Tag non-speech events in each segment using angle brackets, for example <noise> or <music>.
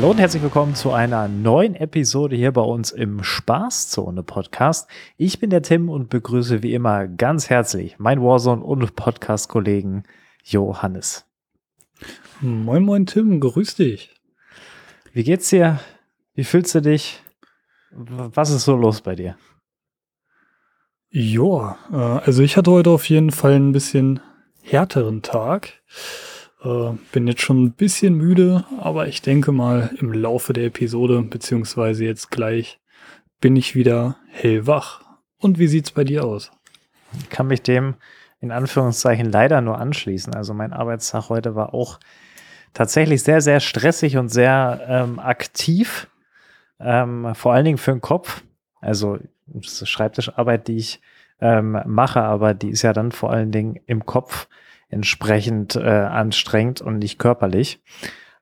Hallo und herzlich willkommen zu einer neuen Episode hier bei uns im Spaßzone Podcast. Ich bin der Tim und begrüße wie immer ganz herzlich meinen Warzone und Podcast-Kollegen Johannes. Moin, moin, Tim, grüß dich. Wie geht's dir? Wie fühlst du dich? Was ist so los bei dir? Ja, äh, also ich hatte heute auf jeden Fall ein bisschen härteren Tag. Äh, bin jetzt schon ein bisschen müde, aber ich denke mal im Laufe der Episode, beziehungsweise jetzt gleich, bin ich wieder hellwach. Und wie sieht's bei dir aus? Ich kann mich dem in Anführungszeichen leider nur anschließen. Also mein Arbeitstag heute war auch tatsächlich sehr, sehr stressig und sehr ähm, aktiv. Ähm, vor allen Dingen für den Kopf. Also das ist Schreibtischarbeit, die ich ähm, mache, aber die ist ja dann vor allen Dingen im Kopf entsprechend äh, anstrengend und nicht körperlich.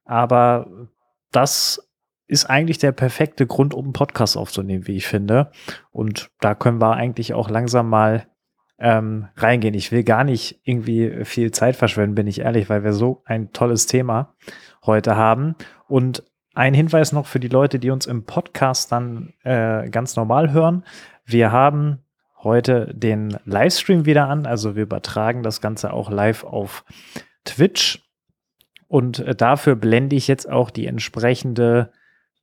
Aber das ist eigentlich der perfekte Grund, um einen Podcast aufzunehmen, wie ich finde. Und da können wir eigentlich auch langsam mal ähm, reingehen. Ich will gar nicht irgendwie viel Zeit verschwenden, bin ich ehrlich, weil wir so ein tolles Thema heute haben. Und ein Hinweis noch für die Leute, die uns im Podcast dann äh, ganz normal hören. Wir haben heute den Livestream wieder an. Also wir übertragen das Ganze auch live auf Twitch. Und äh, dafür blende ich jetzt auch die entsprechende,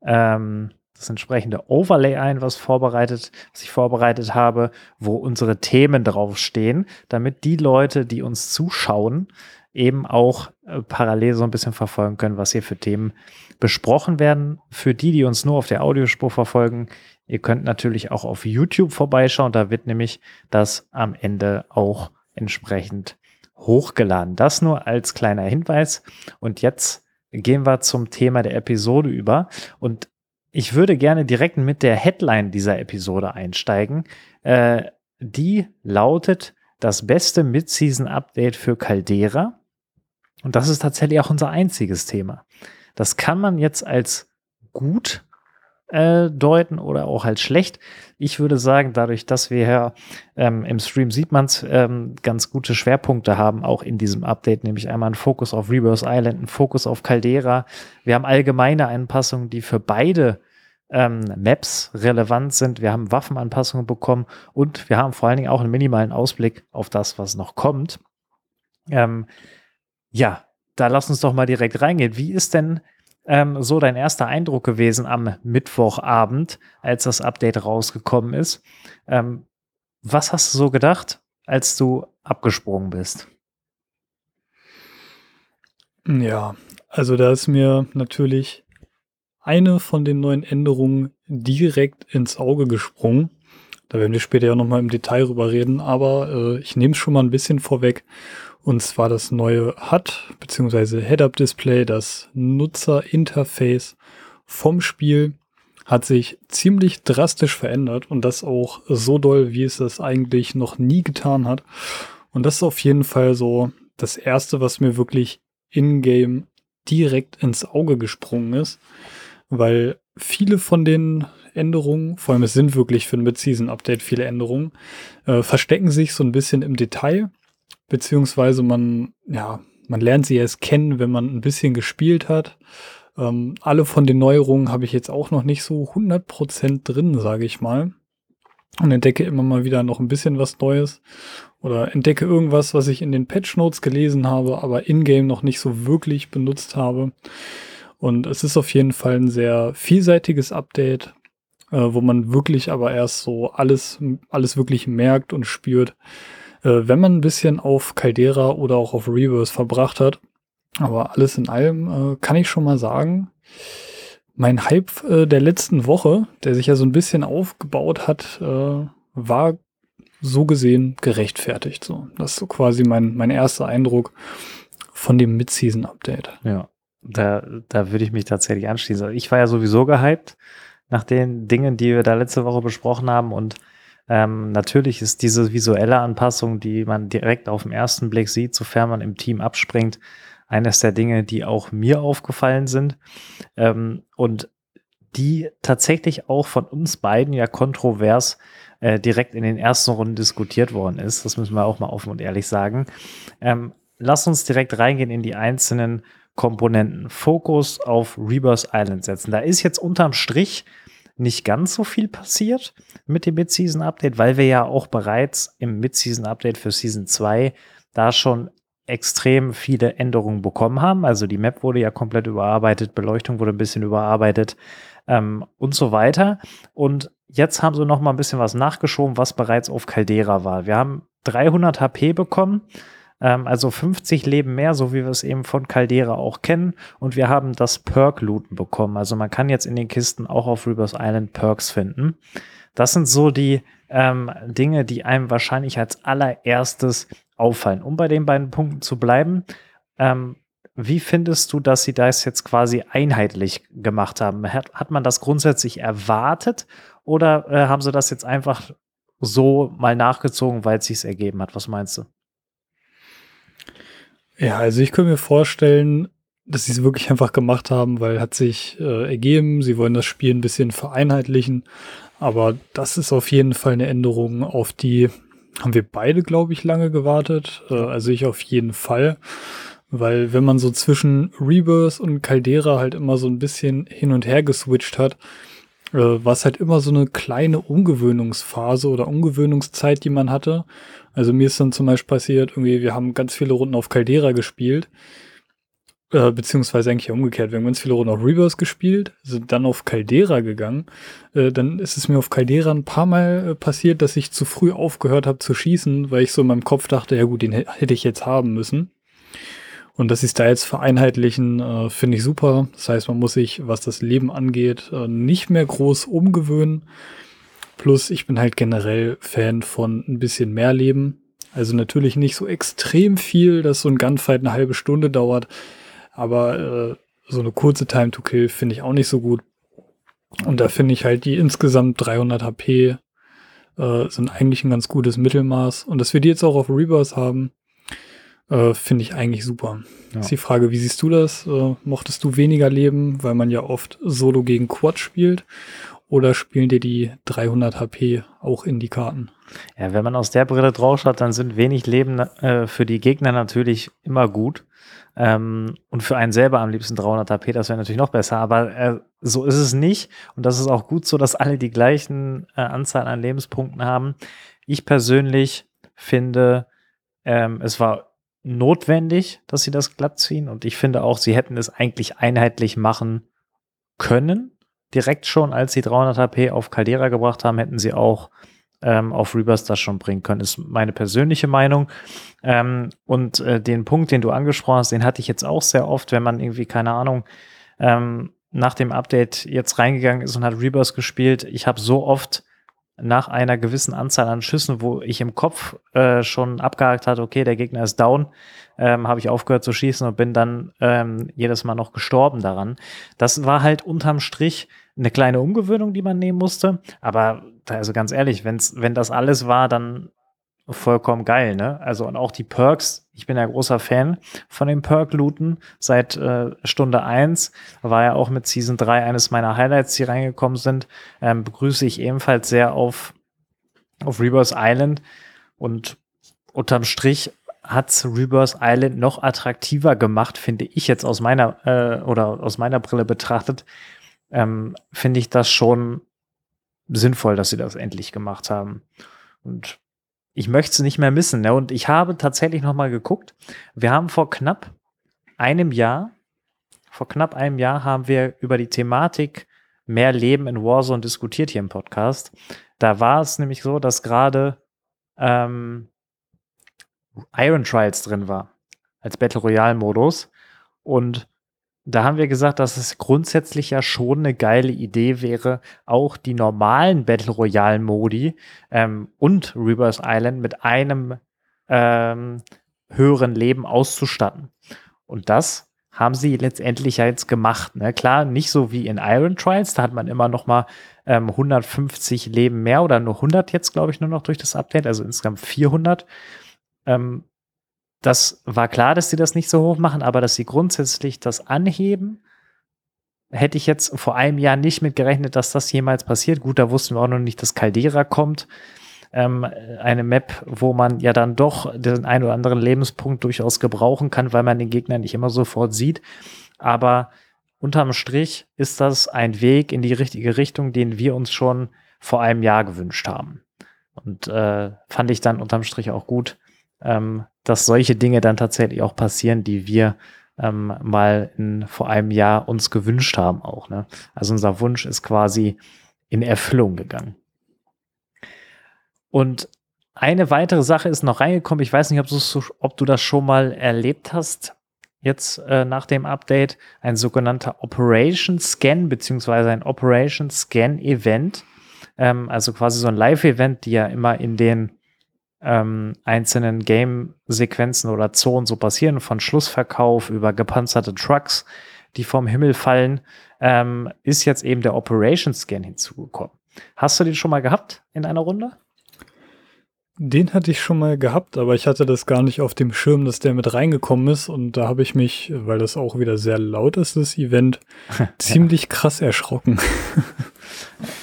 ähm, das entsprechende Overlay ein, was vorbereitet, was ich vorbereitet habe, wo unsere Themen draufstehen, damit die Leute, die uns zuschauen, eben auch äh, parallel so ein bisschen verfolgen können, was hier für Themen besprochen werden. Für die, die uns nur auf der Audiospur verfolgen, Ihr könnt natürlich auch auf YouTube vorbeischauen. Da wird nämlich das am Ende auch entsprechend hochgeladen. Das nur als kleiner Hinweis. Und jetzt gehen wir zum Thema der Episode über. Und ich würde gerne direkt mit der Headline dieser Episode einsteigen. Äh, die lautet das beste Mid-Season-Update für Caldera. Und das ist tatsächlich auch unser einziges Thema. Das kann man jetzt als gut äh, deuten oder auch als schlecht. Ich würde sagen, dadurch, dass wir ja ähm, im Stream sieht man es, ähm, ganz gute Schwerpunkte haben, auch in diesem Update, nämlich einmal ein Fokus auf Reverse Island, ein Fokus auf Caldera. Wir haben allgemeine Anpassungen, die für beide ähm, Maps relevant sind. Wir haben Waffenanpassungen bekommen und wir haben vor allen Dingen auch einen minimalen Ausblick auf das, was noch kommt. Ähm, ja, da lass uns doch mal direkt reingehen. Wie ist denn ähm, so dein erster Eindruck gewesen am Mittwochabend, als das Update rausgekommen ist? Ähm, was hast du so gedacht, als du abgesprungen bist? Ja, also da ist mir natürlich eine von den neuen Änderungen direkt ins Auge gesprungen. Da werden wir später ja nochmal im Detail drüber reden, aber äh, ich nehme es schon mal ein bisschen vorweg. Und zwar das neue HUD bzw. Head-Up-Display, das Nutzerinterface vom Spiel hat sich ziemlich drastisch verändert und das auch so doll, wie es das eigentlich noch nie getan hat. Und das ist auf jeden Fall so das erste, was mir wirklich in-game direkt ins Auge gesprungen ist, weil viele von den Änderungen, vor allem es sind wirklich für ein Mid-Season-Update viele Änderungen, äh, verstecken sich so ein bisschen im Detail beziehungsweise man, ja, man lernt sie erst kennen, wenn man ein bisschen gespielt hat. Ähm, alle von den Neuerungen habe ich jetzt auch noch nicht so 100% drin, sage ich mal. Und entdecke immer mal wieder noch ein bisschen was Neues oder entdecke irgendwas, was ich in den Patch Notes gelesen habe, aber in-game noch nicht so wirklich benutzt habe. Und es ist auf jeden Fall ein sehr vielseitiges Update, äh, wo man wirklich aber erst so alles, alles wirklich merkt und spürt, wenn man ein bisschen auf Caldera oder auch auf Reverse verbracht hat. Aber alles in allem äh, kann ich schon mal sagen, mein Hype äh, der letzten Woche, der sich ja so ein bisschen aufgebaut hat, äh, war so gesehen gerechtfertigt. So, das ist so quasi mein, mein erster Eindruck von dem Mid-Season-Update. Ja, da, da würde ich mich tatsächlich anschließen. Ich war ja sowieso gehypt nach den Dingen, die wir da letzte Woche besprochen haben und ähm, natürlich ist diese visuelle Anpassung, die man direkt auf den ersten Blick sieht, sofern man im Team abspringt, eines der Dinge, die auch mir aufgefallen sind ähm, und die tatsächlich auch von uns beiden ja kontrovers äh, direkt in den ersten Runden diskutiert worden ist. Das müssen wir auch mal offen und ehrlich sagen. Ähm, lass uns direkt reingehen in die einzelnen Komponenten. Fokus auf Rebirth Island setzen. Da ist jetzt unterm Strich nicht ganz so viel passiert mit dem Mid-Season-Update, weil wir ja auch bereits im Mid-Season-Update für Season 2 da schon extrem viele Änderungen bekommen haben. Also die Map wurde ja komplett überarbeitet, Beleuchtung wurde ein bisschen überarbeitet ähm, und so weiter. Und jetzt haben sie noch mal ein bisschen was nachgeschoben, was bereits auf Caldera war. Wir haben 300 HP bekommen ähm, also 50 Leben mehr, so wie wir es eben von Caldera auch kennen. Und wir haben das Perk-Looten bekommen. Also man kann jetzt in den Kisten auch auf Rebirth Island Perks finden. Das sind so die ähm, Dinge, die einem wahrscheinlich als allererstes auffallen. Um bei den beiden Punkten zu bleiben, ähm, wie findest du, dass sie das jetzt quasi einheitlich gemacht haben? Hat, hat man das grundsätzlich erwartet oder äh, haben sie das jetzt einfach so mal nachgezogen, weil es sich ergeben hat? Was meinst du? Ja, also ich könnte mir vorstellen, dass sie es wirklich einfach gemacht haben, weil hat sich äh, ergeben, sie wollen das Spiel ein bisschen vereinheitlichen. Aber das ist auf jeden Fall eine Änderung, auf die haben wir beide, glaube ich, lange gewartet. Äh, also ich auf jeden Fall. Weil wenn man so zwischen Rebirth und Caldera halt immer so ein bisschen hin und her geswitcht hat, äh, war es halt immer so eine kleine Umgewöhnungsphase oder Umgewöhnungszeit, die man hatte. Also mir ist dann zum Beispiel passiert, irgendwie, wir haben ganz viele Runden auf Caldera gespielt. Äh, beziehungsweise eigentlich umgekehrt. Wir haben ganz viele Runden auf Reverse gespielt, sind dann auf Caldera gegangen. Äh, dann ist es mir auf Caldera ein paar Mal äh, passiert, dass ich zu früh aufgehört habe zu schießen, weil ich so in meinem Kopf dachte, ja gut, den hätte ich jetzt haben müssen. Und dass sie es da jetzt vereinheitlichen, äh, finde ich super. Das heißt, man muss sich, was das Leben angeht, äh, nicht mehr groß umgewöhnen. Plus, ich bin halt generell Fan von ein bisschen mehr Leben. Also natürlich nicht so extrem viel, dass so ein Gunfight eine halbe Stunde dauert. Aber äh, so eine kurze Time to Kill finde ich auch nicht so gut. Und da finde ich halt die insgesamt 300 HP äh, sind eigentlich ein ganz gutes Mittelmaß. Und dass wir die jetzt auch auf Rebirth haben, äh, finde ich eigentlich super. Ja. Ist die Frage, wie siehst du das? Äh, mochtest du weniger Leben, weil man ja oft Solo gegen Quad spielt? Oder spielen dir die 300 HP auch in die Karten? Ja, wenn man aus der Brille drauf schaut, dann sind wenig Leben äh, für die Gegner natürlich immer gut. Ähm, und für einen selber am liebsten 300 HP, das wäre natürlich noch besser. Aber äh, so ist es nicht. Und das ist auch gut so, dass alle die gleichen äh, Anzahl an Lebenspunkten haben. Ich persönlich finde, ähm, es war notwendig, dass sie das glatt ziehen. Und ich finde auch, sie hätten es eigentlich einheitlich machen können direkt schon, als sie 300 HP auf Caldera gebracht haben, hätten sie auch ähm, auf Rebirth das schon bringen können, ist meine persönliche Meinung. Ähm, und äh, den Punkt, den du angesprochen hast, den hatte ich jetzt auch sehr oft, wenn man irgendwie, keine Ahnung, ähm, nach dem Update jetzt reingegangen ist und hat Rebirth gespielt. Ich habe so oft nach einer gewissen Anzahl an Schüssen, wo ich im Kopf äh, schon abgehakt hatte, okay, der Gegner ist down, ähm, habe ich aufgehört zu schießen und bin dann ähm, jedes Mal noch gestorben daran. Das war halt unterm Strich eine kleine Umgewöhnung, die man nehmen musste. Aber also ganz ehrlich, wenn's, wenn das alles war, dann vollkommen geil, ne? Also und auch die Perks, ich bin ja großer Fan von den Perk-Looten. Seit äh, Stunde eins war ja auch mit Season 3 eines meiner Highlights, die reingekommen sind. Ähm, begrüße ich ebenfalls sehr auf, auf Rebirth Island. Und unterm Strich hat's Rebirth Island noch attraktiver gemacht, finde ich jetzt aus meiner äh, oder aus meiner Brille betrachtet, ähm, finde ich das schon sinnvoll, dass sie das endlich gemacht haben. Und ich möchte es nicht mehr missen. Ne? Und ich habe tatsächlich noch mal geguckt. Wir haben vor knapp einem Jahr, vor knapp einem Jahr haben wir über die Thematik mehr Leben in Warzone diskutiert hier im Podcast. Da war es nämlich so, dass gerade ähm, Iron Trials drin war als Battle Royale Modus und da haben wir gesagt, dass es grundsätzlich ja schon eine geile Idee wäre, auch die normalen Battle Royale Modi ähm, und Rebirth Island mit einem ähm, höheren Leben auszustatten. Und das haben sie letztendlich ja jetzt gemacht. Ne? Klar, nicht so wie in Iron Trials, da hat man immer noch mal ähm, 150 Leben mehr oder nur 100 jetzt, glaube ich, nur noch durch das Update, also insgesamt 400. Ähm, das war klar, dass sie das nicht so hoch machen, aber dass sie grundsätzlich das anheben, hätte ich jetzt vor einem Jahr nicht mit gerechnet, dass das jemals passiert. Gut, da wussten wir auch noch nicht, dass Caldera kommt. ähm, eine Map, wo man ja dann doch den einen oder anderen Lebenspunkt durchaus gebrauchen kann, weil man den Gegner nicht immer sofort sieht. Aber unterm Strich ist das ein Weg in die richtige Richtung, den wir uns schon vor einem Jahr gewünscht haben. Und äh, fand ich dann unterm Strich auch gut, ähm, dass solche Dinge dann tatsächlich auch passieren, die wir ähm, mal in, vor einem Jahr uns gewünscht haben auch. Ne? Also unser Wunsch ist quasi in Erfüllung gegangen. Und eine weitere Sache ist noch reingekommen. Ich weiß nicht, ob, ob du das schon mal erlebt hast. Jetzt äh, nach dem Update ein sogenannter Operation Scan beziehungsweise ein Operation Scan Event. Ähm, also quasi so ein Live-Event, die ja immer in den ähm, einzelnen Game-Sequenzen oder Zonen so passieren, von Schlussverkauf über gepanzerte Trucks, die vom Himmel fallen, ähm, ist jetzt eben der Operation Scan hinzugekommen. Hast du den schon mal gehabt in einer Runde? Den hatte ich schon mal gehabt, aber ich hatte das gar nicht auf dem Schirm, dass der mit reingekommen ist. Und da habe ich mich, weil das auch wieder sehr laut ist, das Event, <laughs> ziemlich ja. krass erschrocken.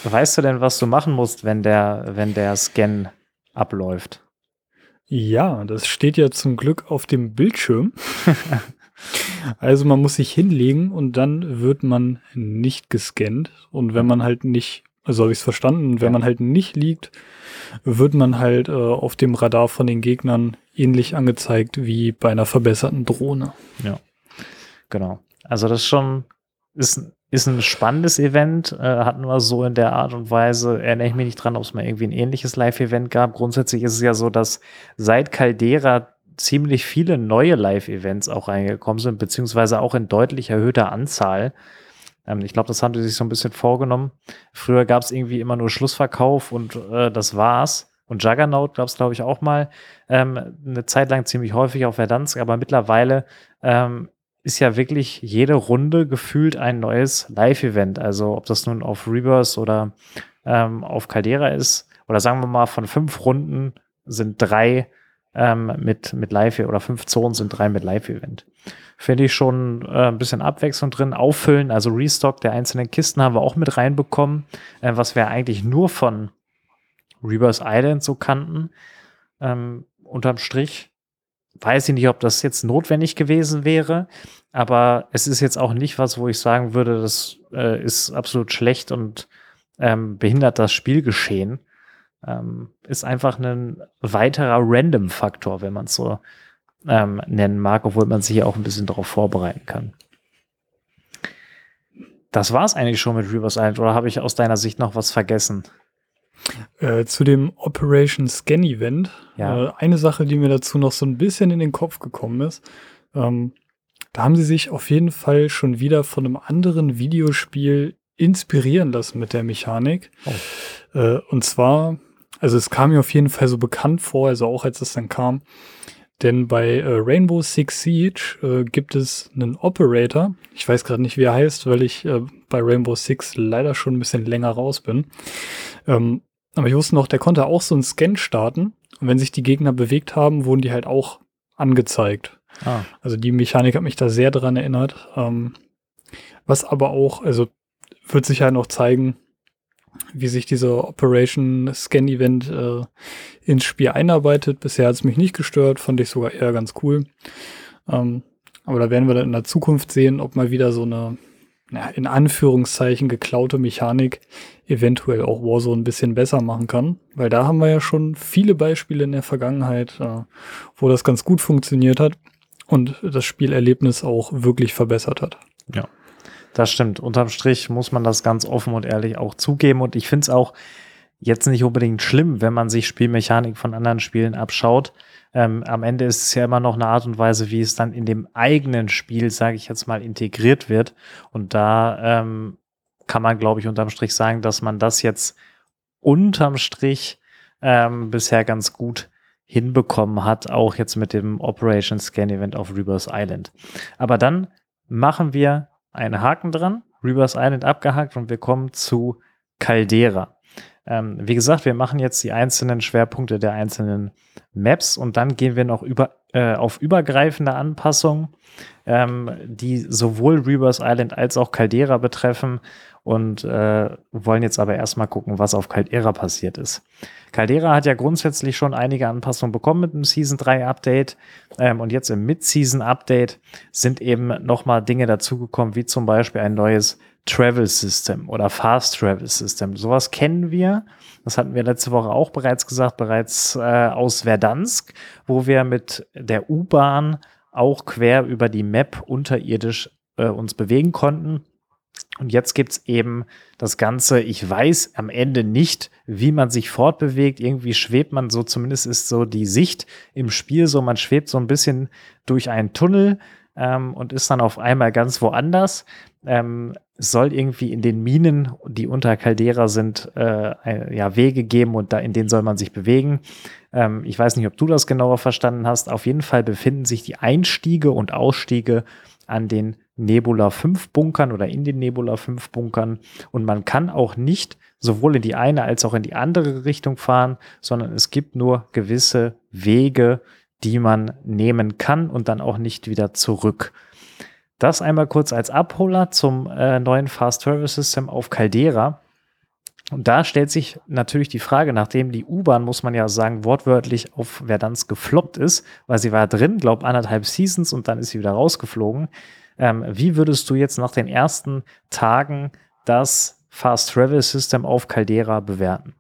Weißt du denn, was du machen musst, wenn der, wenn der Scan abläuft? Ja, das steht ja zum Glück auf dem Bildschirm. <laughs> also man muss sich hinlegen und dann wird man nicht gescannt. Und wenn man halt nicht, also habe ich es verstanden, wenn ja. man halt nicht liegt, wird man halt äh, auf dem Radar von den Gegnern ähnlich angezeigt wie bei einer verbesserten Drohne. Ja, genau. Also das schon ist ist ein spannendes Event, äh, hatten wir so in der Art und Weise, erinnere ich mich nicht dran, ob es mal irgendwie ein ähnliches Live-Event gab. Grundsätzlich ist es ja so, dass seit Caldera ziemlich viele neue Live-Events auch reingekommen sind, beziehungsweise auch in deutlich erhöhter Anzahl. Ähm, ich glaube, das haben die sich so ein bisschen vorgenommen. Früher gab es irgendwie immer nur Schlussverkauf und äh, das war's. Und Juggernaut gab es, glaube ich, auch mal ähm, eine Zeit lang ziemlich häufig auf Verdansk, aber mittlerweile ähm, ist ja wirklich jede Runde gefühlt ein neues Live-Event. Also ob das nun auf Rebirth oder ähm, auf Caldera ist, oder sagen wir mal, von fünf Runden sind drei ähm, mit, mit Live- oder fünf Zonen sind drei mit Live-Event. Finde ich schon äh, ein bisschen Abwechslung drin. Auffüllen, also Restock der einzelnen Kisten haben wir auch mit reinbekommen, äh, was wir eigentlich nur von Rebirth Island so kannten. Ähm, unterm Strich weiß ich nicht, ob das jetzt notwendig gewesen wäre, aber es ist jetzt auch nicht was, wo ich sagen würde, das äh, ist absolut schlecht und ähm, behindert das Spielgeschehen. Ähm, ist einfach ein weiterer Random-Faktor, wenn man es so ähm, nennen mag, obwohl man sich ja auch ein bisschen darauf vorbereiten kann. Das war es eigentlich schon mit Reverse Island, oder habe ich aus deiner Sicht noch was vergessen? Äh, zu dem Operation Scan Event. Ja. Äh, eine Sache, die mir dazu noch so ein bisschen in den Kopf gekommen ist. Ähm, da haben sie sich auf jeden Fall schon wieder von einem anderen Videospiel inspirieren lassen mit der Mechanik. Oh. Äh, und zwar, also es kam mir auf jeden Fall so bekannt vor, also auch als es dann kam. Denn bei äh, Rainbow Six Siege äh, gibt es einen Operator. Ich weiß gerade nicht, wie er heißt, weil ich äh, bei Rainbow Six leider schon ein bisschen länger raus bin. Ähm, aber ich wusste noch, der konnte auch so einen Scan starten. Und wenn sich die Gegner bewegt haben, wurden die halt auch angezeigt. Ah. Also die Mechanik hat mich da sehr dran erinnert. Ähm, was aber auch, also wird sich halt noch zeigen, wie sich dieser Operation Scan Event äh, ins Spiel einarbeitet. Bisher hat es mich nicht gestört, fand ich sogar eher ganz cool. Ähm, aber da werden wir dann in der Zukunft sehen, ob mal wieder so eine ja, in Anführungszeichen geklaute Mechanik eventuell auch Warzone ein bisschen besser machen kann. Weil da haben wir ja schon viele Beispiele in der Vergangenheit, äh, wo das ganz gut funktioniert hat und das Spielerlebnis auch wirklich verbessert hat. Ja, das stimmt. Unterm Strich muss man das ganz offen und ehrlich auch zugeben. Und ich finde es auch jetzt nicht unbedingt schlimm, wenn man sich Spielmechanik von anderen Spielen abschaut ähm, am Ende ist es ja immer noch eine Art und Weise, wie es dann in dem eigenen Spiel, sage ich jetzt mal, integriert wird. Und da ähm, kann man, glaube ich, unterm Strich sagen, dass man das jetzt unterm Strich ähm, bisher ganz gut hinbekommen hat, auch jetzt mit dem Operation Scan Event auf Rebirth Island. Aber dann machen wir einen Haken dran, Rebirth Island abgehakt und wir kommen zu Caldera. Ähm, wie gesagt, wir machen jetzt die einzelnen Schwerpunkte der einzelnen Maps und dann gehen wir noch über, äh, auf übergreifende Anpassungen, ähm, die sowohl Reverse Island als auch Caldera betreffen und äh, wollen jetzt aber erstmal gucken, was auf Caldera passiert ist. Caldera hat ja grundsätzlich schon einige Anpassungen bekommen mit dem Season 3 Update ähm, und jetzt im Mid-Season Update sind eben nochmal Dinge dazugekommen, wie zum Beispiel ein neues Travel System oder Fast Travel System. Sowas kennen wir. Das hatten wir letzte Woche auch bereits gesagt, bereits äh, aus Verdansk, wo wir mit der U-Bahn auch quer über die Map unterirdisch äh, uns bewegen konnten. Und jetzt gibt's eben das Ganze, ich weiß am Ende nicht, wie man sich fortbewegt. Irgendwie schwebt man so, zumindest ist so die Sicht im Spiel so, man schwebt so ein bisschen durch einen Tunnel ähm, und ist dann auf einmal ganz woanders. Ähm, soll irgendwie in den Minen, die unter Caldera sind, äh, ja, Wege geben und da, in denen soll man sich bewegen. Ähm, ich weiß nicht, ob du das genauer verstanden hast. Auf jeden Fall befinden sich die Einstiege und Ausstiege an den Nebula 5 Bunkern oder in den Nebula 5 Bunkern. Und man kann auch nicht sowohl in die eine als auch in die andere Richtung fahren, sondern es gibt nur gewisse Wege, die man nehmen kann und dann auch nicht wieder zurück. Das einmal kurz als Abholer zum äh, neuen Fast Travel System auf Caldera. Und da stellt sich natürlich die Frage, nachdem die U-Bahn, muss man ja sagen, wortwörtlich auf Verdansk gefloppt ist, weil sie war drin, glaub anderthalb Seasons und dann ist sie wieder rausgeflogen. Ähm, wie würdest du jetzt nach den ersten Tagen das Fast Travel System auf Caldera bewerten?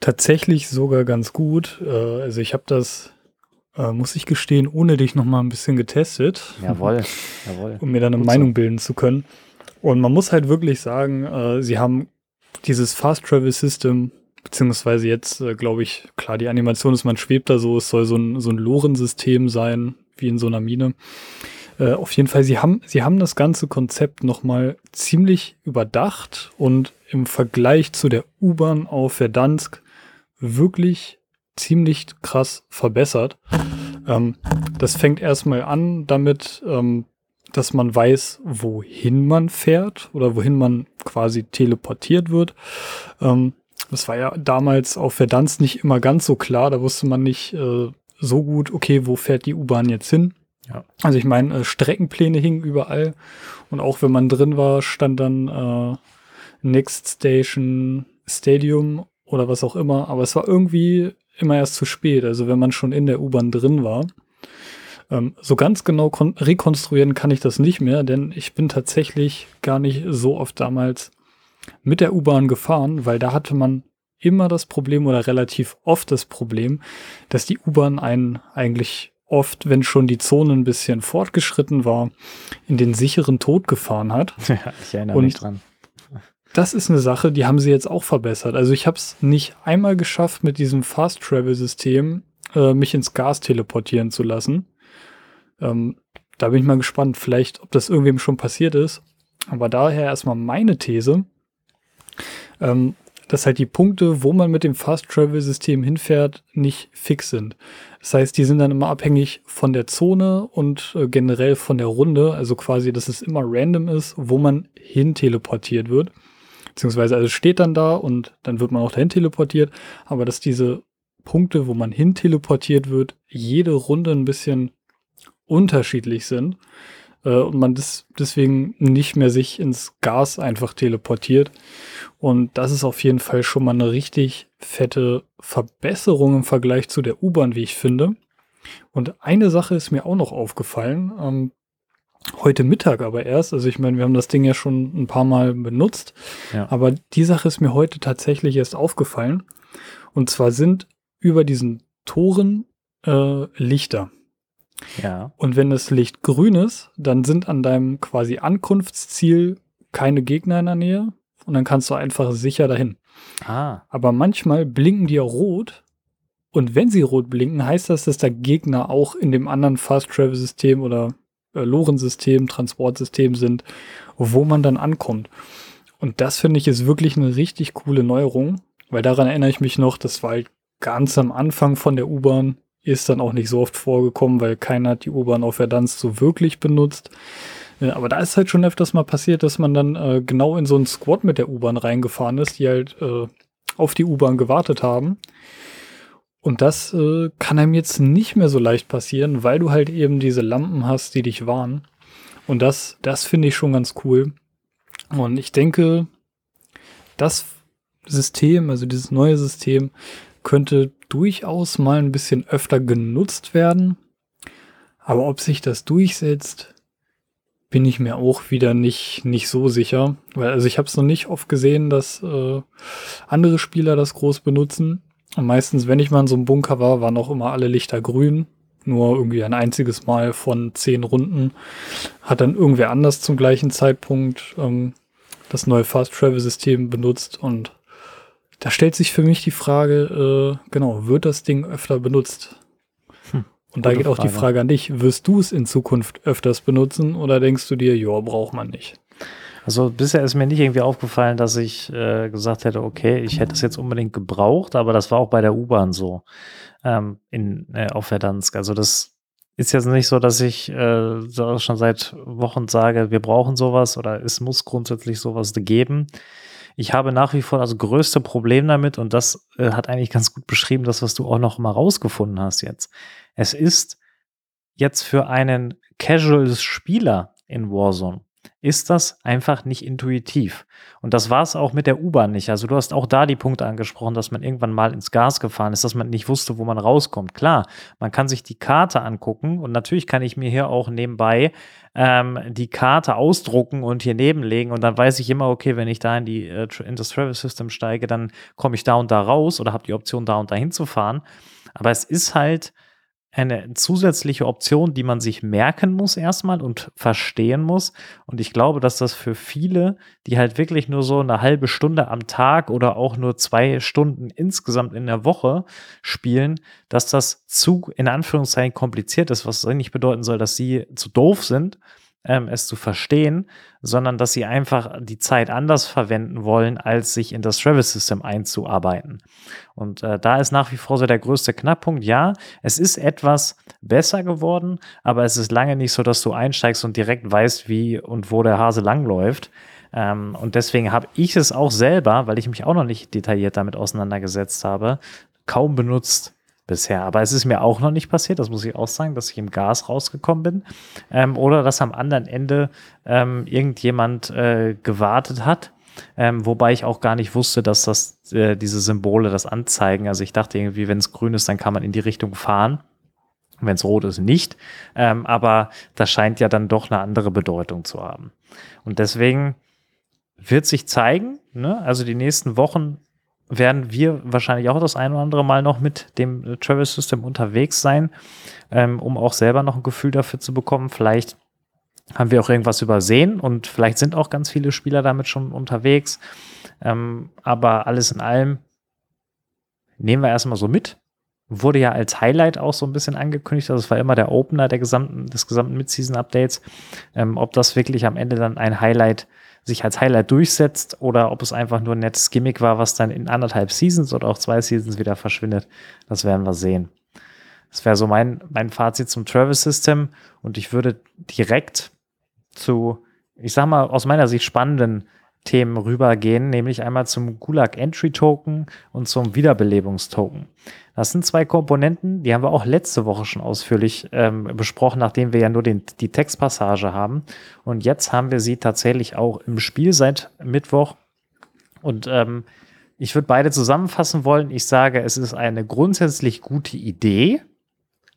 Tatsächlich sogar ganz gut. Äh, also ich habe das äh, muss ich gestehen, ohne dich noch mal ein bisschen getestet. Jawohl, <laughs> jawohl. Um mir dann eine Gut Meinung so. bilden zu können. Und man muss halt wirklich sagen, äh, sie haben dieses Fast Travel System, beziehungsweise jetzt, glaube ich, klar, die Animation ist, man schwebt da so, es soll so ein, so ein Lorensystem sein, wie in so einer Mine. Auf jeden Fall, sie haben, sie haben das ganze Konzept nochmal ziemlich überdacht und im Vergleich zu der U-Bahn auf Verdansk wirklich ziemlich krass verbessert. Ähm, das fängt erstmal an damit, ähm, dass man weiß, wohin man fährt oder wohin man quasi teleportiert wird. Ähm, das war ja damals auf Verdansk nicht immer ganz so klar. Da wusste man nicht äh, so gut, okay, wo fährt die U-Bahn jetzt hin? Ja. Also ich meine, äh, Streckenpläne hingen überall. Und auch wenn man drin war, stand dann äh, Next Station Stadium oder was auch immer. Aber es war irgendwie immer erst zu spät, also wenn man schon in der U-Bahn drin war. Ähm, so ganz genau rekonstruieren kann ich das nicht mehr, denn ich bin tatsächlich gar nicht so oft damals mit der U-Bahn gefahren, weil da hatte man immer das Problem oder relativ oft das Problem, dass die U-Bahn einen eigentlich oft, wenn schon die Zone ein bisschen fortgeschritten war, in den sicheren Tod gefahren hat. <laughs> Ja, ich erinnere Und mich dran das ist eine Sache, die haben sie jetzt auch verbessert. Also ich habe es nicht einmal geschafft, mit diesem Fast Travel System äh, mich ins Gas teleportieren zu lassen. Ähm, da bin ich mal gespannt, vielleicht, ob das irgendwem schon passiert ist. Aber daher erstmal meine These, ähm, dass halt die Punkte, wo man mit dem Fast Travel System hinfährt, nicht fix sind. Das heißt, die sind dann immer abhängig von der Zone und äh, generell von der Runde. Also quasi, dass es immer random ist, wo man hin teleportiert wird. Beziehungsweise also steht dann da und dann wird man auch dahin teleportiert. Aber dass diese Punkte, wo man hin teleportiert wird, jede Runde ein bisschen unterschiedlich sind äh, und man das deswegen nicht mehr sich ins Gas einfach teleportiert. Und das ist auf jeden Fall schon mal eine richtig fette Verbesserung im Vergleich zu der U-Bahn, wie ich finde. Und eine Sache ist mir auch noch aufgefallen. Ähm, heute Mittag aber erst. Also ich meine, wir haben das Ding ja schon ein paar Mal benutzt. Ja. Aber die Sache ist mir heute tatsächlich erst aufgefallen. Und zwar sind über diesen Toren äh, Lichter. Ja. Und wenn das Licht grün ist, dann sind an deinem quasi Ankunftsziel keine Gegner in der Nähe. Und dann kannst du einfach sicher dahin. Ah. Aber manchmal blinken die auch rot. Und wenn sie rot blinken, heißt das, dass der Gegner auch in dem anderen Fast Travel System oder äh, Lorensystem, Transportsystem sind, wo man dann ankommt. Und das finde ich ist wirklich eine richtig coole Neuerung, weil daran erinnere ich mich noch, das war halt ganz am Anfang von der U-Bahn, ist dann auch nicht so oft vorgekommen, weil keiner hat die U-Bahn auf Verdansk so wirklich benutzt. Ja, aber da ist halt schon öfters mal passiert, dass man dann äh, genau in so einen Squad mit der U-Bahn reingefahren ist, die halt äh, auf die U-Bahn gewartet haben. Und das äh, kann einem jetzt nicht mehr so leicht passieren, weil du halt eben diese Lampen hast, die dich warnen. Und das, das finde ich schon ganz cool. Und ich denke, das System, also dieses neue System, könnte durchaus mal ein bisschen öfter genutzt werden. Aber ob sich das durchsetzt, bin ich mir auch wieder nicht, nicht so sicher. Weil, also ich habe es noch nicht oft gesehen, dass äh, andere Spieler das groß benutzen. Und meistens, wenn ich mal in so einem Bunker war, waren auch immer alle Lichter grün. Nur irgendwie ein einziges Mal von zehn Runden hat dann irgendwer anders zum gleichen Zeitpunkt ähm, das neue Fast Travel System benutzt. Und da stellt sich für mich die Frage, äh, genau, wird das Ding öfter benutzt? Hm, Und da geht auch Frage. die Frage an dich, wirst du es in Zukunft öfters benutzen oder denkst du dir, ja, braucht man nicht? Also bisher ist mir nicht irgendwie aufgefallen, dass ich äh, gesagt hätte, okay, ich hätte es jetzt unbedingt gebraucht, aber das war auch bei der U-Bahn so ähm, in, äh, auf Verdansk. Also das ist jetzt nicht so, dass ich äh, schon seit Wochen sage, wir brauchen sowas oder es muss grundsätzlich sowas geben. Ich habe nach wie vor das größte Problem damit und das äh, hat eigentlich ganz gut beschrieben, das, was du auch noch mal rausgefunden hast jetzt. Es ist jetzt für einen Casual-Spieler in Warzone ist das einfach nicht intuitiv. Und das war es auch mit der U-Bahn nicht. Also du hast auch da die Punkte angesprochen, dass man irgendwann mal ins Gas gefahren ist, dass man nicht wusste, wo man rauskommt. Klar, man kann sich die Karte angucken und natürlich kann ich mir hier auch nebenbei ähm, die Karte ausdrucken und hier nebenlegen und dann weiß ich immer, okay, wenn ich da in, die, äh, in das Travel System steige, dann komme ich da und da raus oder habe die Option, da und da hinzufahren. Aber es ist halt eine zusätzliche Option, die man sich merken muss erstmal und verstehen muss. Und ich glaube, dass das für viele, die halt wirklich nur so eine halbe Stunde am Tag oder auch nur zwei Stunden insgesamt in der Woche spielen, dass das zu, in Anführungszeichen, kompliziert ist, was nicht bedeuten soll, dass sie zu doof sind, ähm, es zu verstehen, sondern dass sie einfach die Zeit anders verwenden wollen, als sich in das Travis System einzuarbeiten. Und äh, da ist nach wie vor so der größte Knackpunkt. Ja, es ist etwas besser geworden, aber es ist lange nicht so, dass du einsteigst und direkt weißt, wie und wo der Hase langläuft. Ähm, und deswegen habe ich es auch selber, weil ich mich auch noch nicht detailliert damit auseinandergesetzt habe, kaum benutzt bisher. Aber es ist mir auch noch nicht passiert, das muss ich auch sagen, dass ich im Gas rausgekommen bin. Ähm, oder dass am anderen Ende ähm, irgendjemand äh, gewartet hat. Ähm, wobei ich auch gar nicht wusste, dass das äh, diese Symbole das anzeigen. Also ich dachte irgendwie, wenn es grün ist, dann kann man in die Richtung fahren. Wenn es rot ist, nicht. Ähm, aber das scheint ja dann doch eine andere Bedeutung zu haben. Und deswegen wird sich zeigen, ne? also die nächsten Wochen werden wir wahrscheinlich auch das ein oder andere Mal noch mit dem Travel System unterwegs sein, ähm, um auch selber noch ein Gefühl dafür zu bekommen. Vielleicht haben wir auch irgendwas übersehen und vielleicht sind auch ganz viele Spieler damit schon unterwegs. Ähm, aber alles in allem nehmen wir erstmal so mit. Wurde ja als Highlight auch so ein bisschen angekündigt. Also es war immer der Opener der gesamten, des gesamten Mid-Season-Updates. Ähm, ob das wirklich am Ende dann ein Highlight ist, sich als Highlight durchsetzt oder ob es einfach nur ein nettes Gimmick war, was dann in anderthalb Seasons oder auch zwei Seasons wieder verschwindet. Das werden wir sehen. Das wäre so mein, mein Fazit zum Travis System und ich würde direkt zu, ich sag mal, aus meiner Sicht spannenden Themen rübergehen, nämlich einmal zum Gulag Entry Token und zum Wiederbelebungstoken. Das sind zwei Komponenten, die haben wir auch letzte Woche schon ausführlich ähm, besprochen, nachdem wir ja nur den, die Textpassage haben. Und jetzt haben wir sie tatsächlich auch im Spiel seit Mittwoch. Und ähm, ich würde beide zusammenfassen wollen. Ich sage, es ist eine grundsätzlich gute Idee,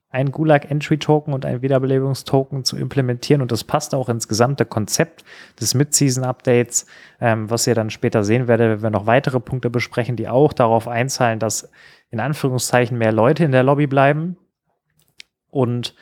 ein Gulag-Entry-Token und ein Wiederbelebungstoken zu implementieren. Und das passt auch ins gesamte Konzept des Mid-Season-Updates, ähm, was ihr dann später sehen werdet, wenn wir noch weitere Punkte besprechen, die auch darauf einzahlen, dass in Anführungszeichen mehr Leute in der Lobby bleiben. Und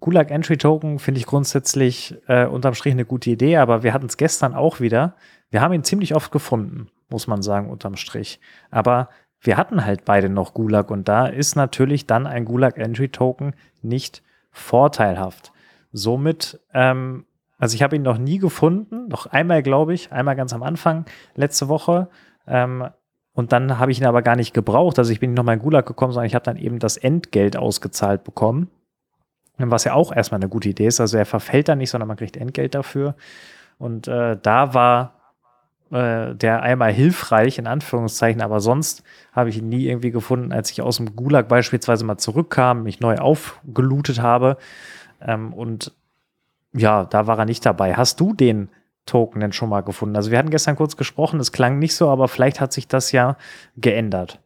Gulag Entry Token finde ich grundsätzlich äh, unterm Strich eine gute Idee, aber wir hatten es gestern auch wieder. Wir haben ihn ziemlich oft gefunden, muss man sagen, unterm Strich. Aber wir hatten halt beide noch Gulag und da ist natürlich dann ein Gulag Entry Token nicht vorteilhaft. Somit, ähm, also ich habe ihn noch nie gefunden, noch einmal glaube ich, einmal ganz am Anfang letzte Woche. Ähm, und dann habe ich ihn aber gar nicht gebraucht. Also ich bin nicht noch mal in Gulag gekommen, sondern ich habe dann eben das Entgelt ausgezahlt bekommen. was ja auch erstmal eine gute Idee ist. Also er verfällt da nicht, sondern man kriegt Entgelt dafür. Und äh, da war äh, der einmal hilfreich, in Anführungszeichen, aber sonst habe ich ihn nie irgendwie gefunden, als ich aus dem Gulag beispielsweise mal zurückkam, mich neu aufgelootet habe. Ähm, und ja, da war er nicht dabei. Hast du den Token denn schon mal gefunden? Also wir hatten gestern kurz gesprochen, es klang nicht so, aber vielleicht hat sich das ja geändert.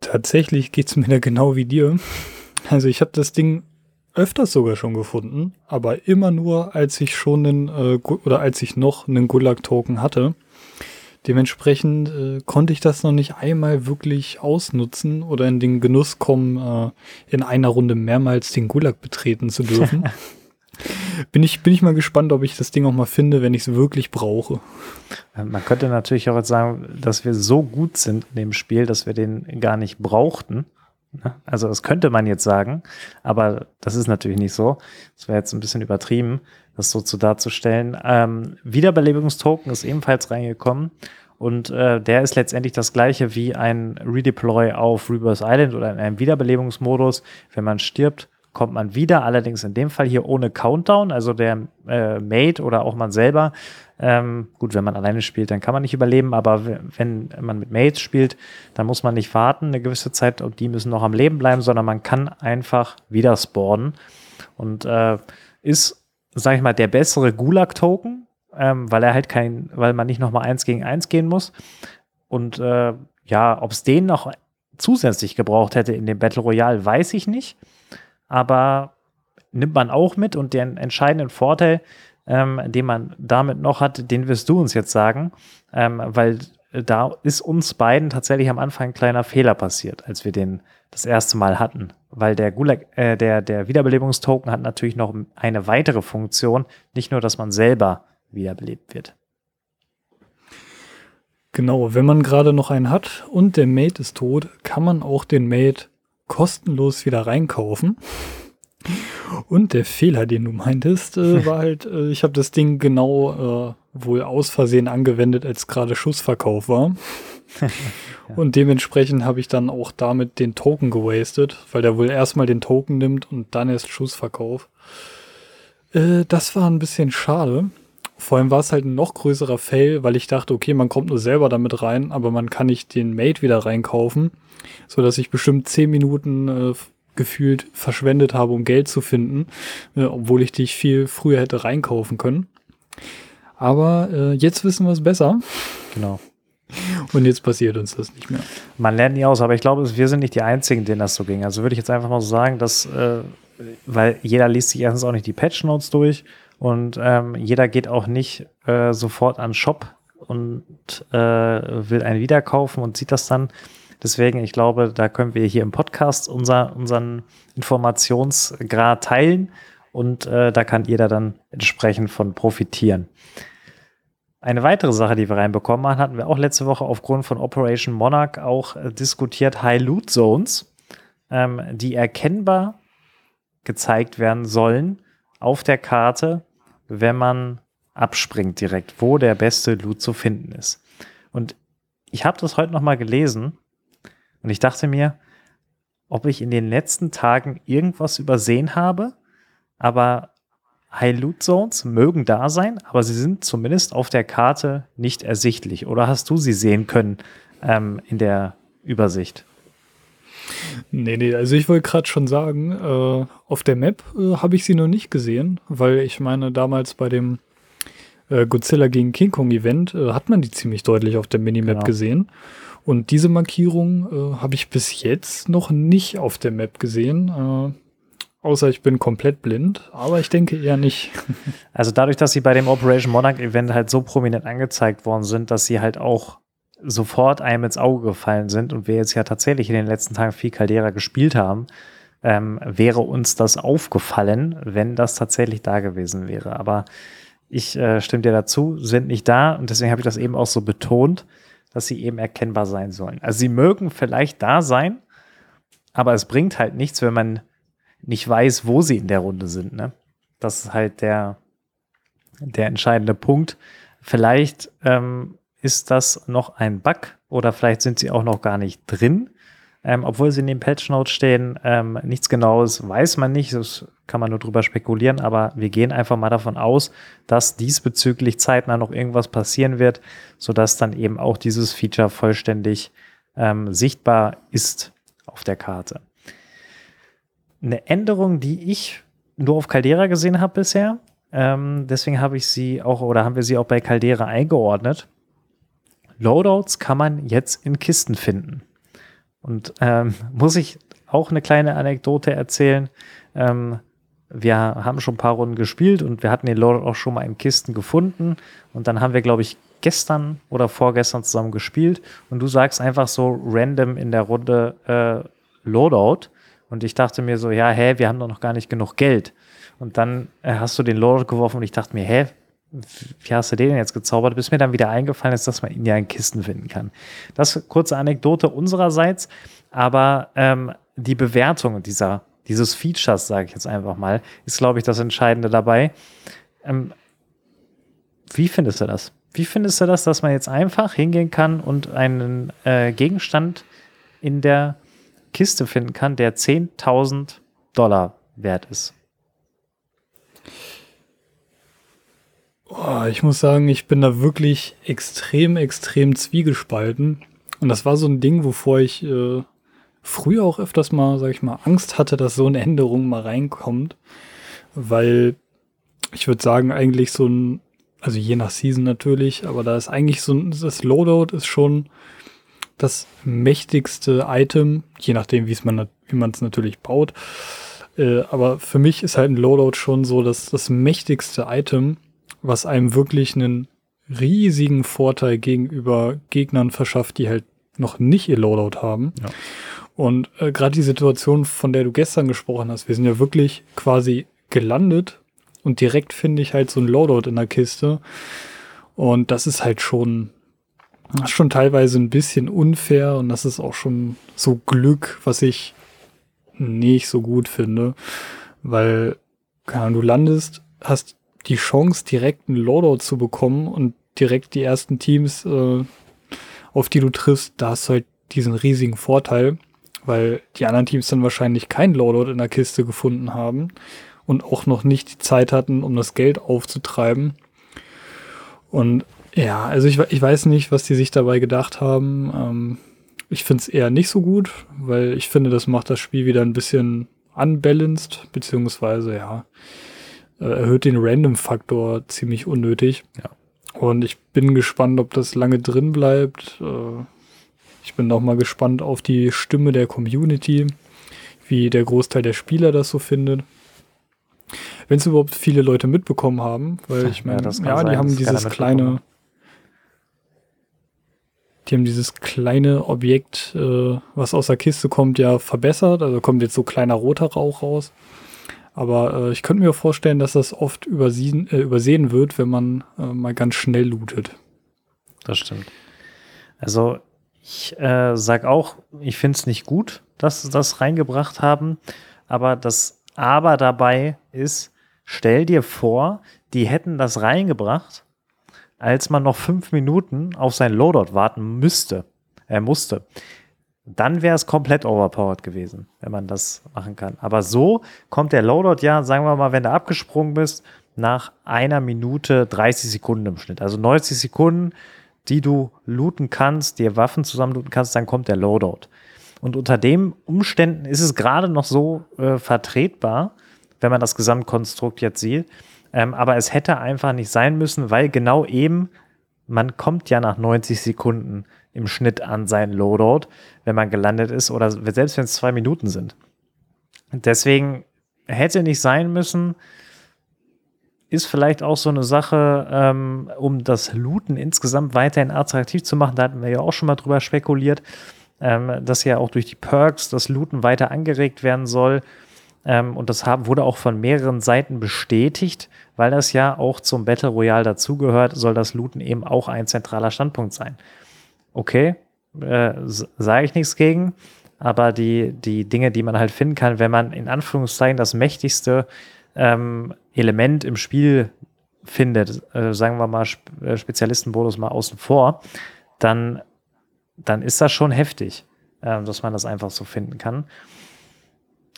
Tatsächlich geht es mir da genau wie dir. Also ich habe das Ding öfters sogar schon gefunden, aber immer nur, als ich schon einen, äh, oder als ich noch einen Gulag-Token hatte. Dementsprechend äh, konnte ich das noch nicht einmal wirklich ausnutzen oder in den Genuss kommen, äh, in einer Runde mehrmals den Gulag betreten zu dürfen. <laughs> bin, ich, bin ich mal gespannt, ob ich das Ding auch mal finde, wenn ich es wirklich brauche. Äh, man könnte natürlich auch jetzt sagen, dass wir so gut sind in dem Spiel, dass wir den gar nicht brauchten. Ne? Also das könnte man jetzt sagen, aber das ist natürlich nicht so. Das wäre jetzt ein bisschen übertrieben, das so zu darzustellen. Ähm, Wiederbelebungstoken ist ebenfalls reingekommen und äh, der ist letztendlich das gleiche wie ein Redeploy auf Rebirth Island oder in einem Wiederbelebungsmodus. Wenn man stirbt, kommt man wieder, allerdings in dem Fall hier ohne Countdown, also der äh, Mate oder auch man selber ähm, gut, wenn man alleine spielt, dann kann man nicht überleben, aber wenn man mit Mates spielt, dann muss man nicht warten eine gewisse Zeit und die müssen noch am Leben bleiben, sondern man kann einfach wieder spawnen und äh, ist, sag ich mal, der bessere Gulag-Token, ähm, weil er halt kein, weil man nicht nochmal eins gegen eins gehen muss. Und äh, ja, ob es den noch zusätzlich gebraucht hätte in dem Battle Royale, weiß ich nicht. Aber nimmt man auch mit und den entscheidenden Vorteil ähm, den man damit noch hat, den wirst du uns jetzt sagen, ähm, weil da ist uns beiden tatsächlich am Anfang ein kleiner Fehler passiert, als wir den das erste Mal hatten, weil der Gulag, äh, der, der Wiederbelebungstoken hat natürlich noch eine weitere Funktion, nicht nur, dass man selber wiederbelebt wird. Genau, wenn man gerade noch einen hat und der Mate ist tot, kann man auch den Mate kostenlos wieder reinkaufen. Und der Fehler, den du meintest, äh, <laughs> war halt, äh, ich habe das Ding genau äh, wohl aus Versehen angewendet, als gerade Schussverkauf war. <laughs> ja. Und dementsprechend habe ich dann auch damit den Token gewastet, weil der wohl erstmal den Token nimmt und dann erst Schussverkauf. Äh, das war ein bisschen schade. Vor allem war es halt ein noch größerer Fail, weil ich dachte, okay, man kommt nur selber damit rein, aber man kann nicht den Mate wieder reinkaufen, so dass ich bestimmt zehn Minuten äh, gefühlt verschwendet habe, um Geld zu finden, äh, obwohl ich dich viel früher hätte reinkaufen können. Aber äh, jetzt wissen wir es besser. Genau. Und jetzt passiert uns das nicht mehr. Man lernt nie aus, aber ich glaube, wir sind nicht die Einzigen, denen das so ging. Also würde ich jetzt einfach mal so sagen, dass, äh, weil jeder liest sich erstens auch nicht die Patch Notes durch und ähm, jeder geht auch nicht äh, sofort an Shop und äh, will einen wiederkaufen und sieht das dann. Deswegen, ich glaube, da können wir hier im Podcast unser, unseren Informationsgrad teilen und äh, da kann jeder dann entsprechend von profitieren. Eine weitere Sache, die wir reinbekommen haben, hatten wir auch letzte Woche aufgrund von Operation Monarch auch äh, diskutiert, High Loot Zones, ähm, die erkennbar gezeigt werden sollen auf der Karte, wenn man abspringt direkt, wo der beste Loot zu finden ist. Und ich habe das heute noch mal gelesen und ich dachte mir, ob ich in den letzten Tagen irgendwas übersehen habe, aber High Loot Zones mögen da sein, aber sie sind zumindest auf der Karte nicht ersichtlich. Oder hast du sie sehen können ähm, in der Übersicht? Nee, nee, also ich wollte gerade schon sagen, äh, auf der Map äh, habe ich sie noch nicht gesehen, weil ich meine, damals bei dem äh, Godzilla gegen King Kong Event äh, hat man die ziemlich deutlich auf der Minimap genau. gesehen. Und diese Markierung äh, habe ich bis jetzt noch nicht auf der Map gesehen. Äh, außer ich bin komplett blind, aber ich denke eher nicht. <laughs> Also dadurch, dass sie bei dem Operation Monarch Event halt so prominent angezeigt worden sind, dass sie halt auch sofort einem ins Auge gefallen sind und wir jetzt ja tatsächlich in den letzten Tagen viel Caldera gespielt haben, ähm, wäre uns das aufgefallen, wenn das tatsächlich da gewesen wäre. Aber ich äh, stimme dir dazu, sind nicht da und deswegen habe ich das eben auch so betont dass sie eben erkennbar sein sollen. Also sie mögen vielleicht da sein, aber es bringt halt nichts, wenn man nicht weiß, wo sie in der Runde sind. Ne? Das ist halt der, der entscheidende Punkt. Vielleicht ähm, ist das noch ein Bug oder vielleicht sind sie auch noch gar nicht drin. ähm, obwohl sie in den Patch Notes stehen. Ähm, nichts Genaues weiß man nicht, das kann man nur drüber spekulieren, aber wir gehen einfach mal davon aus, dass diesbezüglich zeitnah noch irgendwas passieren wird, sodass dann eben auch dieses Feature vollständig ähm, sichtbar ist auf der Karte. Eine Änderung, die ich nur auf Caldera gesehen habe bisher, ähm, deswegen habe ich sie auch oder haben wir sie auch bei Caldera eingeordnet. Loadouts kann man jetzt in Kisten finden. Und ähm, <laughs> muss ich auch eine kleine Anekdote erzählen. Ähm, wir haben schon ein paar Runden gespielt und wir hatten den Loadout auch schon mal in Kisten gefunden. Und dann haben wir, glaube ich, gestern oder vorgestern zusammen gespielt. Und du sagst einfach so random in der Runde äh, Loadout. Und ich dachte mir so, ja, hä, wir haben doch noch gar nicht genug Geld. Und dann äh, hast du den Loadout geworfen und ich dachte mir, hä, wie hast du den jetzt gezaubert? Bis mir dann wieder eingefallen ist, dass man ihn ja in Kisten finden kann. Das ist kurze Anekdote unsererseits, aber ähm, die Bewertung dieser, dieses Features, sage ich jetzt einfach mal, ist, glaube ich, das Entscheidende dabei. Ähm, wie findest du das? Wie findest du das, dass man jetzt einfach hingehen kann und einen äh, Gegenstand in der Kiste finden kann, der 10.000 Dollar wert ist? Oh, ich muss sagen, ich bin da wirklich extrem, extrem zwiegespalten. Und das war so ein Ding, wovor ich äh, früher auch öfters mal, sag ich mal, Angst hatte, dass so eine Änderung mal reinkommt. Weil ich würde sagen, eigentlich so ein, also je nach Season natürlich, aber da ist eigentlich so ein, das Loadout ist schon das mächtigste Item, je nachdem, wie man, wie man es natürlich baut. Äh, aber für mich ist halt ein Loadout schon so das, das mächtigste Item, was einem wirklich einen riesigen Vorteil gegenüber Gegnern verschafft, die halt noch nicht ihr Loadout haben. Ja. Und äh, gerade die Situation, von der du gestern gesprochen hast, wir sind ja wirklich quasi gelandet und direkt finde ich halt so ein Loadout in der Kiste. Und das ist halt schon, schon teilweise ein bisschen unfair und das ist auch schon so Glück, was ich nicht so gut finde, weil keine Ahnung, du landest, hast die Chance, direkt einen Loadout zu bekommen und direkt die ersten Teams, äh, auf die du triffst, da hast du halt diesen riesigen Vorteil, weil die anderen Teams dann wahrscheinlich kein Loadout in der Kiste gefunden haben und auch noch nicht die Zeit hatten, um das Geld aufzutreiben. Und ja, also ich, ich weiß nicht, was die sich dabei gedacht haben. Ähm, ich finde es eher nicht so gut, weil ich finde, das macht das Spiel wieder ein bisschen unbalanced, beziehungsweise ja, äh, erhöht den Random-Faktor ziemlich unnötig. Ja. Und ich bin gespannt, ob das lange drin bleibt. Äh, ich bin auch mal gespannt auf die Stimme der Community, wie der Großteil der Spieler das so findet. Wenn es überhaupt viele Leute mitbekommen haben, weil ich <laughs> meine, ja, ja die haben dieses kleine, die haben dieses kleine Objekt, äh, was aus der Kiste kommt, ja verbessert. Also kommt jetzt so kleiner roter Rauch raus. Aber äh, ich könnte mir vorstellen, dass das oft übersehen, äh, übersehen wird, wenn man äh, mal ganz schnell lootet. Das stimmt. Also ich äh, sag auch, ich finde es nicht gut, dass sie das reingebracht haben. Aber das Aber dabei ist, stell dir vor, die hätten das reingebracht, als man noch fünf Minuten auf sein Loadout warten müsste. Er musste dann wäre es komplett overpowered gewesen, wenn man das machen kann. Aber so kommt der Loadout ja, sagen wir mal, wenn du abgesprungen bist, nach einer Minute 30 Sekunden im Schnitt. Also 90 Sekunden, die du looten kannst, dir Waffen zusammen looten kannst, dann kommt der Loadout. Und unter den Umständen ist es gerade noch so äh, vertretbar, wenn man das Gesamtkonstrukt jetzt sieht. Ähm, aber es hätte einfach nicht sein müssen, weil genau eben, man kommt ja nach 90 Sekunden im Schnitt an seinen Loadout, wenn man gelandet ist oder selbst wenn es zwei Minuten sind. Deswegen hätte nicht sein müssen, ist vielleicht auch so eine Sache, ähm, um das Looten insgesamt weiterhin attraktiv zu machen. Da hatten wir ja auch schon mal drüber spekuliert, ähm, dass ja auch durch die Perks das Looten weiter angeregt werden soll. Ähm, und das haben, wurde auch von mehreren Seiten bestätigt, weil das ja auch zum Battle Royale dazugehört, soll das Looten eben auch ein zentraler Standpunkt sein okay, äh, sage ich nichts gegen, aber die, die Dinge, die man halt finden kann, wenn man in Anführungszeichen das mächtigste ähm, Element im Spiel findet, äh, sagen wir mal Sp äh, Spezialistenmodus mal außen vor, dann, dann ist das schon heftig. äh, dass man das einfach so finden kann.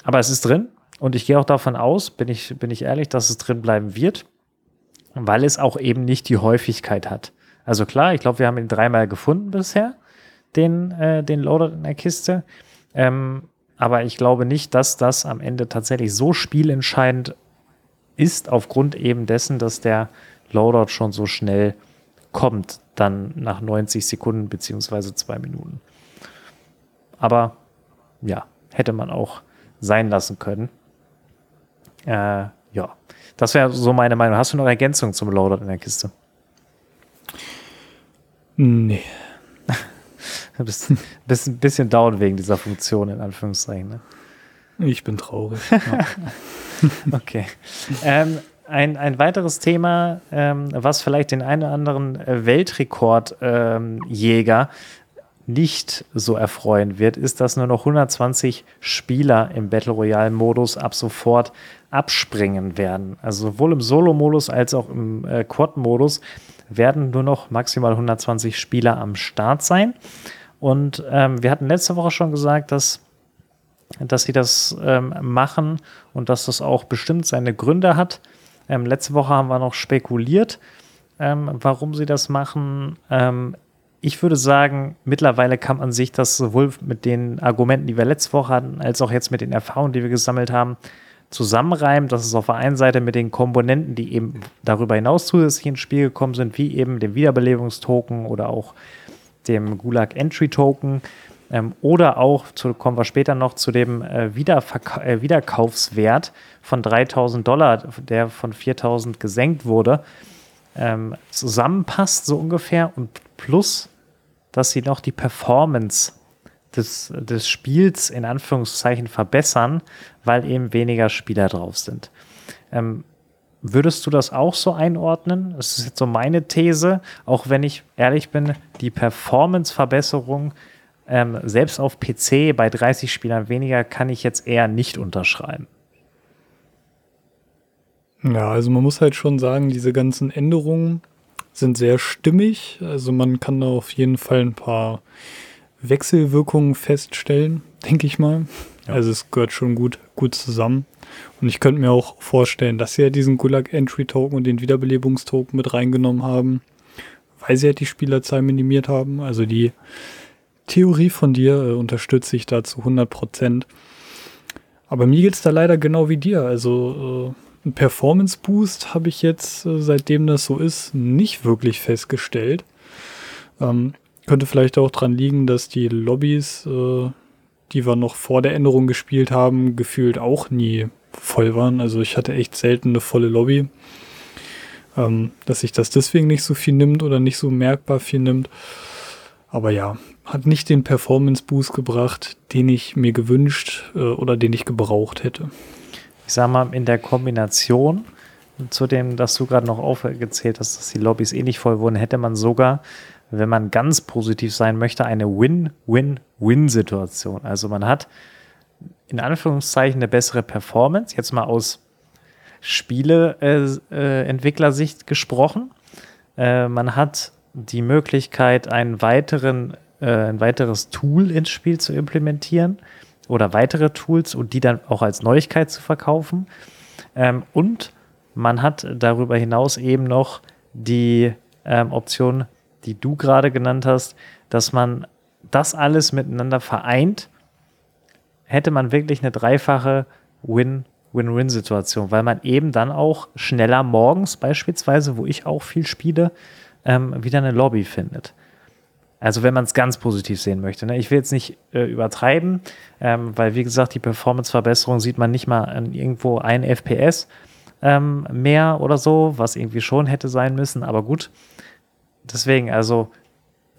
Aber es ist drin und ich gehe auch davon aus, bin ich, bin ich ehrlich, dass es drin bleiben wird, weil es auch eben nicht die Häufigkeit hat. Also klar, ich glaube, wir haben ihn dreimal gefunden bisher, den, äh, den Loader in der Kiste. Ähm, aber ich glaube nicht, dass das am Ende tatsächlich so spielentscheidend ist, aufgrund eben dessen, dass der Loadout schon so schnell kommt, dann nach 90 Sekunden beziehungsweise zwei Minuten. Aber ja, hätte man auch sein lassen können. Äh, ja, das wäre so meine Meinung. Hast du noch Ergänzung zum Loadout in der Kiste? Nee. Du <laughs> bist, bist ein bisschen down wegen dieser Funktion, in Anführungszeichen. Ne? Ich bin traurig. <laughs> Ja. okay. Ähm, ein, ein weiteres Thema, ähm, was vielleicht den einen oder anderen Weltrekordjäger ähm, nicht so erfreuen wird, ist, dass nur noch 120 Spieler im Battle Royale-Modus ab sofort abspringen werden. Also sowohl im Solo-Modus als auch im äh, Quad-Modus werden nur noch maximal 120 Spieler am Start sein. Und ähm, wir hatten letzte Woche schon gesagt, dass, dass sie das ähm, machen und dass das auch bestimmt seine Gründe hat. Ähm, letzte Woche haben wir noch spekuliert, ähm, warum sie das machen. Ähm, ich würde sagen, mittlerweile kann man sich das sowohl mit den Argumenten, die wir letzte Woche hatten, als auch jetzt mit den Erfahrungen, die wir gesammelt haben, zusammenreimen, dass es auf der einen Seite mit den Komponenten, die eben darüber hinaus zusätzlich ins Spiel gekommen sind, wie eben dem Wiederbelebungstoken oder auch dem Gulag Entry Token ähm, oder auch, zu, kommen wir später noch, zu dem äh, Wiederverka äh, Wiederkaufswert von 3000 Dollar, der von 4000 gesenkt wurde, ähm, zusammenpasst so ungefähr und plus, dass sie noch die Performance des, des Spiels in Anführungszeichen verbessern, weil eben weniger Spieler drauf sind. Ähm, Würdest du das auch so einordnen? Das ist jetzt so meine These, auch wenn ich ehrlich bin, die Performance-Verbesserung ähm, selbst auf PC bei 30 Spielern weniger kann ich jetzt eher nicht unterschreiben. Ja, also man muss halt schon sagen, diese ganzen Änderungen sind sehr stimmig. Also man kann da auf jeden Fall ein paar Wechselwirkungen feststellen, denke ich mal. Ja. Also es gehört schon gut, gut zusammen. Und ich könnte mir auch vorstellen, dass sie ja diesen Gulag Entry Token und den Wiederbelebungstoken mit reingenommen haben, weil sie ja die Spielerzahl minimiert haben. Also die Theorie von dir äh, unterstütze ich da zu 100 Prozent. Aber mir geht es da leider genau wie dir. Also äh, ein Performance Boost habe ich jetzt, äh, seitdem das so ist, nicht wirklich festgestellt. Ähm, könnte vielleicht auch dran liegen, dass die Lobbys, äh, die wir noch vor der Änderung gespielt haben, gefühlt auch nie voll waren. Also ich hatte echt selten eine volle Lobby. Ähm, dass sich das deswegen nicht so viel nimmt oder nicht so merkbar viel nimmt. Aber ja, hat nicht den Performance-Boost gebracht, den ich mir gewünscht äh, oder den ich gebraucht hätte. Ich sag mal, in der Kombination zu dem, dass du gerade noch aufgezählt hast, dass die Lobbys eh nicht voll wurden, hätte man sogar, wenn man ganz positiv sein möchte, eine Win-Win-Win-Situation. Also man hat in Anführungszeichen eine bessere Performance, jetzt mal aus Spieleentwicklersicht äh, gesprochen. Man hat die Möglichkeit, einen weiteren, äh, ein weiteres Tool ins Spiel zu implementieren oder weitere Tools und die dann auch als Neuigkeit zu verkaufen. Ähm, und man hat darüber hinaus eben noch die ähm, Option, die du gerade genannt hast, dass man das alles miteinander vereint hätte man wirklich eine dreifache Win-Win-Win-Situation, weil man eben dann auch schneller morgens beispielsweise, wo ich auch viel spiele, ähm, wieder eine Lobby findet. Also wenn man es ganz positiv sehen möchte. Ne? Ich will jetzt nicht äh, übertreiben, ähm, weil wie gesagt, die Performance-Verbesserung sieht man nicht mal an irgendwo ein FPS ähm, mehr oder so, was irgendwie schon hätte sein müssen, aber gut. Deswegen, also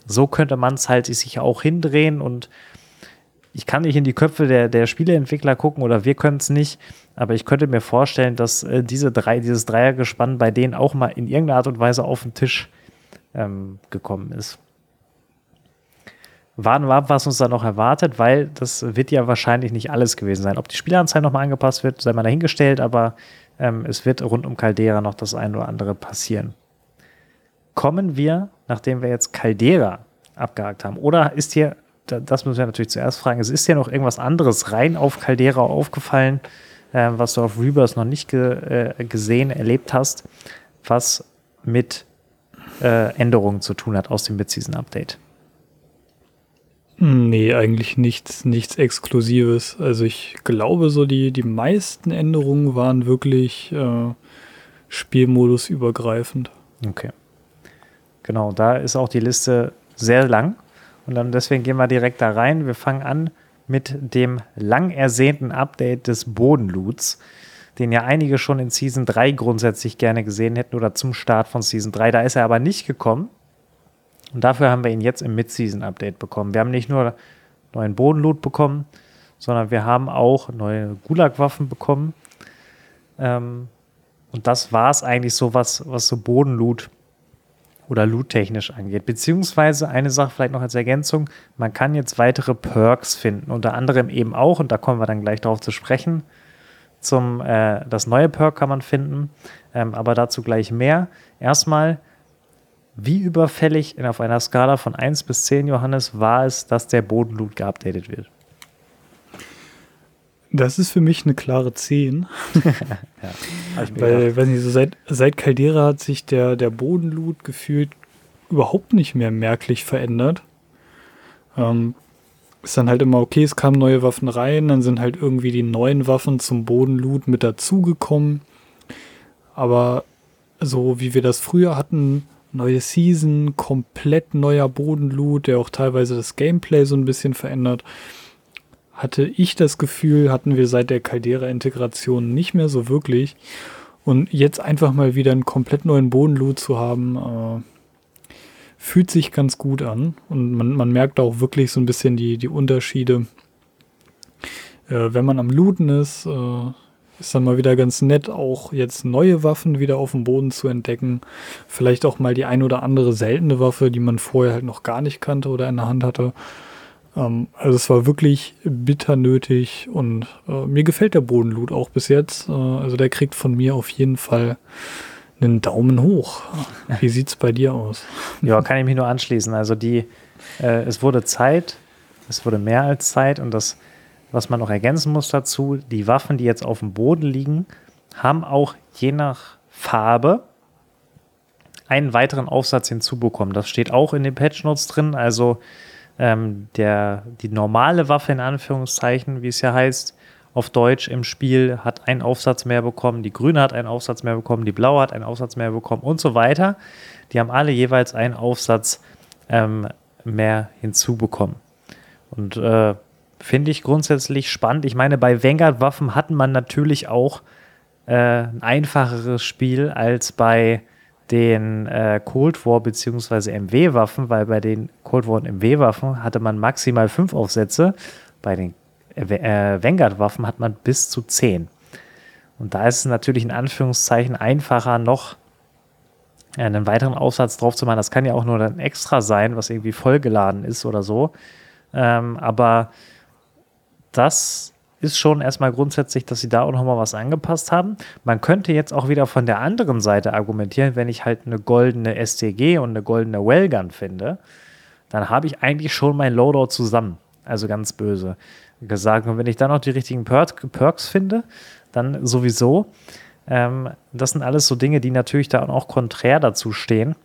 so könnte man es halt sich auch hindrehen und ich kann nicht in die Köpfe der, der Spieleentwickler gucken oder wir können es nicht, aber ich könnte mir vorstellen, dass äh, diese drei, dieses Dreiergespann bei denen auch mal in irgendeiner Art und Weise auf den Tisch ähm, gekommen ist. Warten wir ab, was uns da noch erwartet, weil das wird ja wahrscheinlich nicht alles gewesen sein. Ob die Spielanzahl nochmal angepasst wird, sei mal dahingestellt, aber ähm, es wird rund um Caldera noch das ein oder andere passieren. Kommen wir, nachdem wir jetzt Caldera abgehakt haben, oder ist hier das müssen wir natürlich zuerst fragen. Es ist ja noch irgendwas anderes rein auf Caldera aufgefallen, äh, was du auf Rebirth noch nicht ge, äh, gesehen, erlebt hast, was mit äh, Änderungen zu tun hat aus dem Mid-Season-Update. Nee, eigentlich nichts, nichts Exklusives. Also ich glaube, so die, die meisten Änderungen waren wirklich äh, Spielmodus übergreifend. Okay. Genau, da ist auch die Liste sehr lang. Und dann deswegen gehen wir direkt da rein. Wir fangen an mit dem lang ersehnten Update des Bodenloots, den ja einige schon in Season 3 grundsätzlich gerne gesehen hätten oder zum Start von Season 3. Da ist er aber nicht gekommen. Und dafür haben wir ihn jetzt im Mid-Season-Update bekommen. Wir haben nicht nur neuen Bodenloot bekommen, sondern wir haben auch neue Gulag-Waffen bekommen. Ähm, und das war es eigentlich so, was, was so Bodenloot oder Loot-technisch angeht. Beziehungsweise eine Sache vielleicht noch als Ergänzung, man kann jetzt weitere Perks finden, unter anderem eben auch, und da kommen wir dann gleich darauf zu sprechen, zum, äh, das neue Perk kann man finden, ähm, aber dazu gleich mehr. Erstmal, wie überfällig auf einer Skala von 1 bis 10, Johannes, war es, dass der Bodenloot geupdatet wird? Das ist für mich eine klare 10. <laughs> <laughs> ja, Weil, weiß nicht, so seit, seit Caldera hat sich der, der Bodenloot gefühlt überhaupt nicht mehr merklich verändert. Ähm, ist dann halt immer okay, es kamen neue Waffen rein, dann sind halt irgendwie die neuen Waffen zum Bodenloot mit dazugekommen. Aber so wie wir das früher hatten, neue Season, komplett neuer Bodenloot, der auch teilweise das Gameplay so ein bisschen verändert, hatte ich das Gefühl, hatten wir seit der Caldera-Integration nicht mehr so wirklich. Und jetzt einfach mal wieder einen komplett neuen Bodenloot zu haben, äh, fühlt sich ganz gut an. Und man, man merkt auch wirklich so ein bisschen die, die Unterschiede. Äh, wenn man am Looten ist, äh, ist dann mal wieder ganz nett, auch jetzt neue Waffen wieder auf dem Boden zu entdecken. Vielleicht auch mal die ein oder andere seltene Waffe, die man vorher halt noch gar nicht kannte oder in der Hand hatte. Ähm, also es war wirklich bitter nötig und äh, mir gefällt der Bodenloot auch bis jetzt. Äh, also der kriegt von mir auf jeden Fall einen Daumen hoch. <laughs> Wie sieht es bei dir aus? Ja, kann ich mich nur anschließen. Also die, äh, es wurde Zeit, es wurde mehr als Zeit und das was man noch ergänzen muss dazu, die Waffen, die jetzt auf dem Boden liegen, haben auch je nach Farbe einen weiteren Aufsatz hinzubekommen. Das steht auch in den Patch Notes drin. Also ähm, der, die normale Waffe in Anführungszeichen, wie es ja heißt, auf Deutsch im Spiel hat einen Aufsatz mehr bekommen, die grüne hat einen Aufsatz mehr bekommen, die blaue hat einen Aufsatz mehr bekommen und so weiter. Die haben alle jeweils einen Aufsatz ähm, mehr hinzubekommen. Und äh, Finde ich grundsätzlich spannend. Ich meine, bei Vanguard-Waffen hatten man natürlich auch äh, ein einfacheres Spiel als bei den äh, Cold War bzw. MW-Waffen, weil bei den Cold War und MW-Waffen hatte man maximal fünf Aufsätze. Bei den äh, Vanguard-Waffen hat man bis zu zehn. Und da ist es natürlich in Anführungszeichen einfacher, noch einen weiteren Aufsatz drauf zu machen. Das kann ja auch nur ein Extra sein, was irgendwie vollgeladen ist oder so. Ähm, aber das ist schon erstmal grundsätzlich, dass sie da auch nochmal was angepasst haben. Man könnte jetzt auch wieder von der anderen Seite argumentieren, wenn ich halt eine goldene STG und eine goldene Wellgun finde, dann habe ich eigentlich schon mein Loadout zusammen. Also ganz böse gesagt. Und wenn ich dann noch die richtigen Perks finde, dann sowieso. Ähm, das sind alles so Dinge, die natürlich da auch konträr dazu stehen.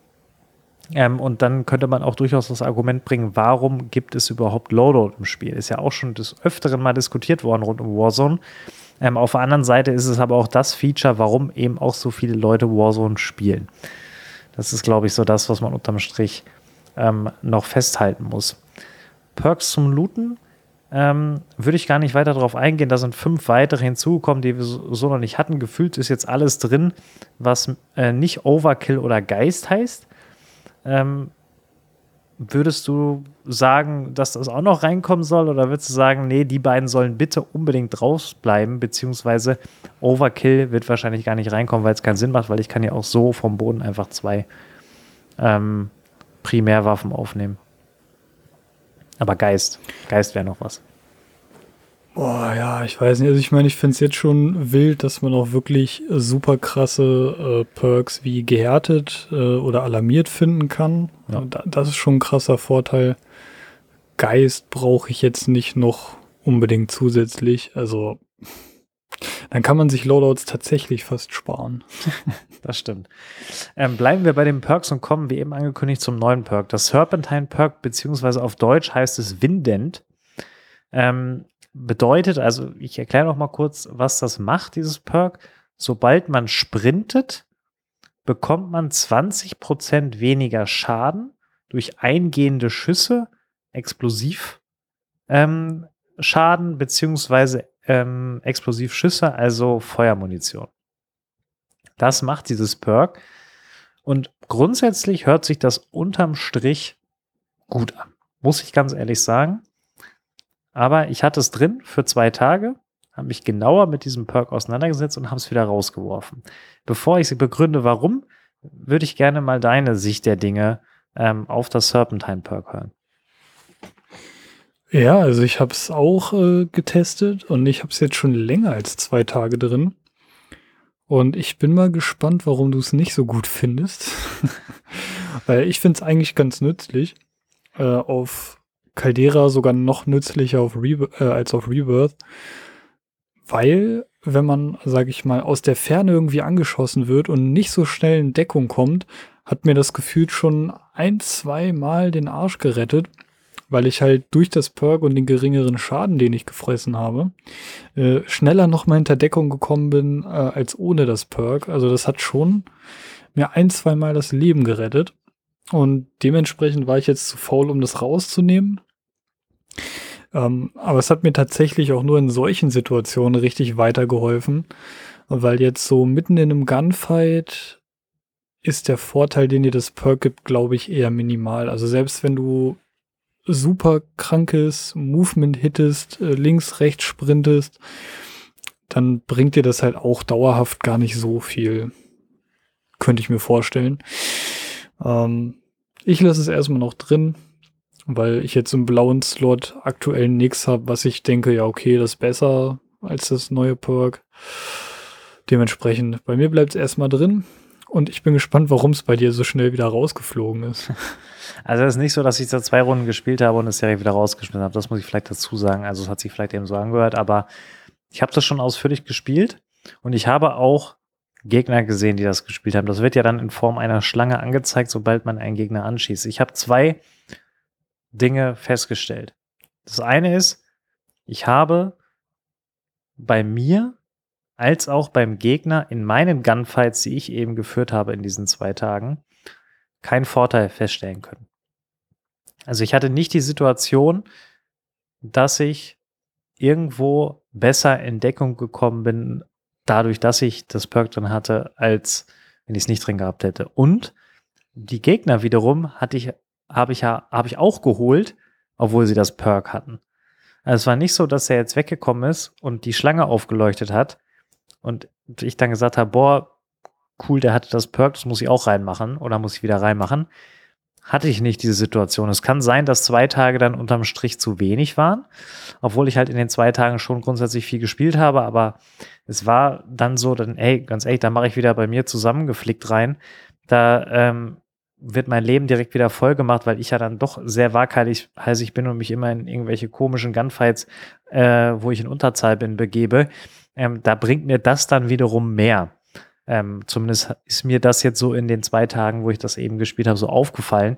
Ähm, und dann könnte man auch durchaus das Argument bringen, warum gibt es überhaupt Loadout im Spiel? Ist ja auch schon des Öfteren mal diskutiert worden rund um Warzone. Ähm, auf der anderen Seite ist es aber auch das Feature, warum eben auch so viele Leute Warzone spielen. Das ist, glaube ich, so das, was man unterm Strich ähm, noch festhalten muss. Perks zum Looten ähm, würde ich gar nicht weiter darauf eingehen. Da sind fünf weitere hinzugekommen, die wir so, noch nicht hatten. Gefühlt ist jetzt alles drin, was äh, nicht Overkill oder Geist heißt. Ähm, würdest du sagen, dass das auch noch reinkommen soll oder würdest du sagen, nee, die beiden sollen bitte unbedingt rausbleiben, beziehungsweise Overkill wird wahrscheinlich gar nicht reinkommen, weil es keinen Sinn macht, weil ich kann ja auch so vom Boden einfach zwei ähm, Primärwaffen aufnehmen. Aber Geist, Geist wäre noch was. Boah, ja, ich weiß nicht. Also ich meine, ich finde es jetzt schon wild, dass man auch wirklich super krasse äh, Perks wie gehärtet äh, oder alarmiert finden kann. Ja. Da, das ist schon ein krasser Vorteil. Geist brauche ich jetzt nicht noch unbedingt zusätzlich. Also dann kann man sich Loadouts tatsächlich fast sparen. <laughs> das stimmt. Ähm, bleiben wir bei den Perks und kommen, wie eben angekündigt, zum neuen Perk. Das Serpentine Perk, beziehungsweise auf Deutsch heißt es Windent. Ähm, bedeutet, also ich erkläre noch mal kurz, was das macht, dieses Perk. Sobald man sprintet, bekommt man 20% weniger Schaden durch eingehende Schüsse, Explosiv ähm, Schaden beziehungsweise ähm, Explosivschüsse, also Feuermunition. Das macht dieses Perk. Und grundsätzlich hört sich das unterm Strich gut an. Muss ich ganz ehrlich sagen. Aber ich hatte es drin für zwei Tage, habe mich genauer mit diesem Perk auseinandergesetzt und habe es wieder rausgeworfen. Bevor ich begründe, warum, würde ich gerne mal deine Sicht der Dinge ähm, auf das Serpentine Perk hören. Ja, also ich habe es auch äh, getestet und ich habe es jetzt schon länger als zwei Tage drin. Und ich bin mal gespannt, warum du es nicht so gut findest. <laughs> Weil ich finde es eigentlich ganz nützlich. Äh, auf Caldera sogar noch nützlicher auf Rebe äh, als auf Rebirth. Weil, wenn man, sage ich mal, aus der Ferne irgendwie angeschossen wird und nicht so schnell in Deckung kommt, hat mir das Gefühl schon ein, zwei Mal den Arsch gerettet weil ich halt durch das Perk und den geringeren Schaden, den ich gefressen habe, äh, schneller noch mal hinter Deckung gekommen bin äh, als ohne das Perk. Also das hat schon mir ein, zwei Mal das Leben gerettet. Und dementsprechend war ich jetzt zu faul, um das rauszunehmen. Ähm, aber es hat mir tatsächlich auch nur in solchen Situationen richtig weitergeholfen, weil jetzt so mitten in einem Gunfight ist der Vorteil, den dir das Perk gibt, glaube ich, eher minimal. Also selbst wenn du super krankes Movement hittest, äh, links, rechts sprintest, dann bringt dir das halt auch dauerhaft gar nicht so viel. Könnte ich mir vorstellen. Ähm, ich lasse es erstmal noch drin, weil ich jetzt im blauen Slot aktuell nichts habe, was ich denke, ja, okay, das ist besser als das neue Perk. Dementsprechend, bei mir bleibt es erstmal drin. Und ich bin gespannt, warum es bei dir so schnell wieder rausgeflogen ist. <laughs> Also es ist nicht so, dass ich da zwei Runden gespielt habe und es direkt wieder rausgeschmissen habe. Das muss ich vielleicht dazu sagen. Also es hat sich vielleicht eben so angehört, aber ich habe das schon ausführlich gespielt und ich habe auch Gegner gesehen, die das gespielt haben. Das wird ja dann in Form einer Schlange angezeigt, sobald man einen Gegner anschießt. Ich habe zwei Dinge festgestellt. Das eine ist, ich habe bei mir als auch beim Gegner in meinen Gunfights, die ich eben geführt habe in diesen zwei Tagen, keinen Vorteil feststellen können. Also ich hatte nicht die Situation, dass ich irgendwo besser in Deckung gekommen bin, dadurch, dass ich das Perk drin hatte, als wenn ich es nicht drin gehabt hätte. Und die Gegner wiederum hatte ich, habe ich ja, habe ich auch geholt, obwohl sie das Perk hatten. Also es war nicht so, dass er jetzt weggekommen ist und die Schlange aufgeleuchtet hat und ich dann gesagt habe, boah, cool, der hatte das Perk, das muss ich auch reinmachen oder muss ich wieder reinmachen. Hatte ich nicht diese Situation. Es kann sein, dass zwei Tage dann unterm Strich zu wenig waren, obwohl ich halt in den zwei Tagen schon grundsätzlich viel gespielt habe, aber es war dann so, dann, ey, ganz ehrlich, da mache ich wieder bei mir zusammengeflickt rein. Da ähm, wird mein Leben direkt wieder voll gemacht, weil ich ja dann doch sehr waghalsig bin und mich immer in irgendwelche komischen Gunfights, äh, wo ich in Unterzahl bin, begebe. Ähm, da bringt mir das dann wiederum mehr. Ähm, zumindest ist mir das jetzt so in den zwei Tagen, wo ich das eben gespielt habe, so aufgefallen.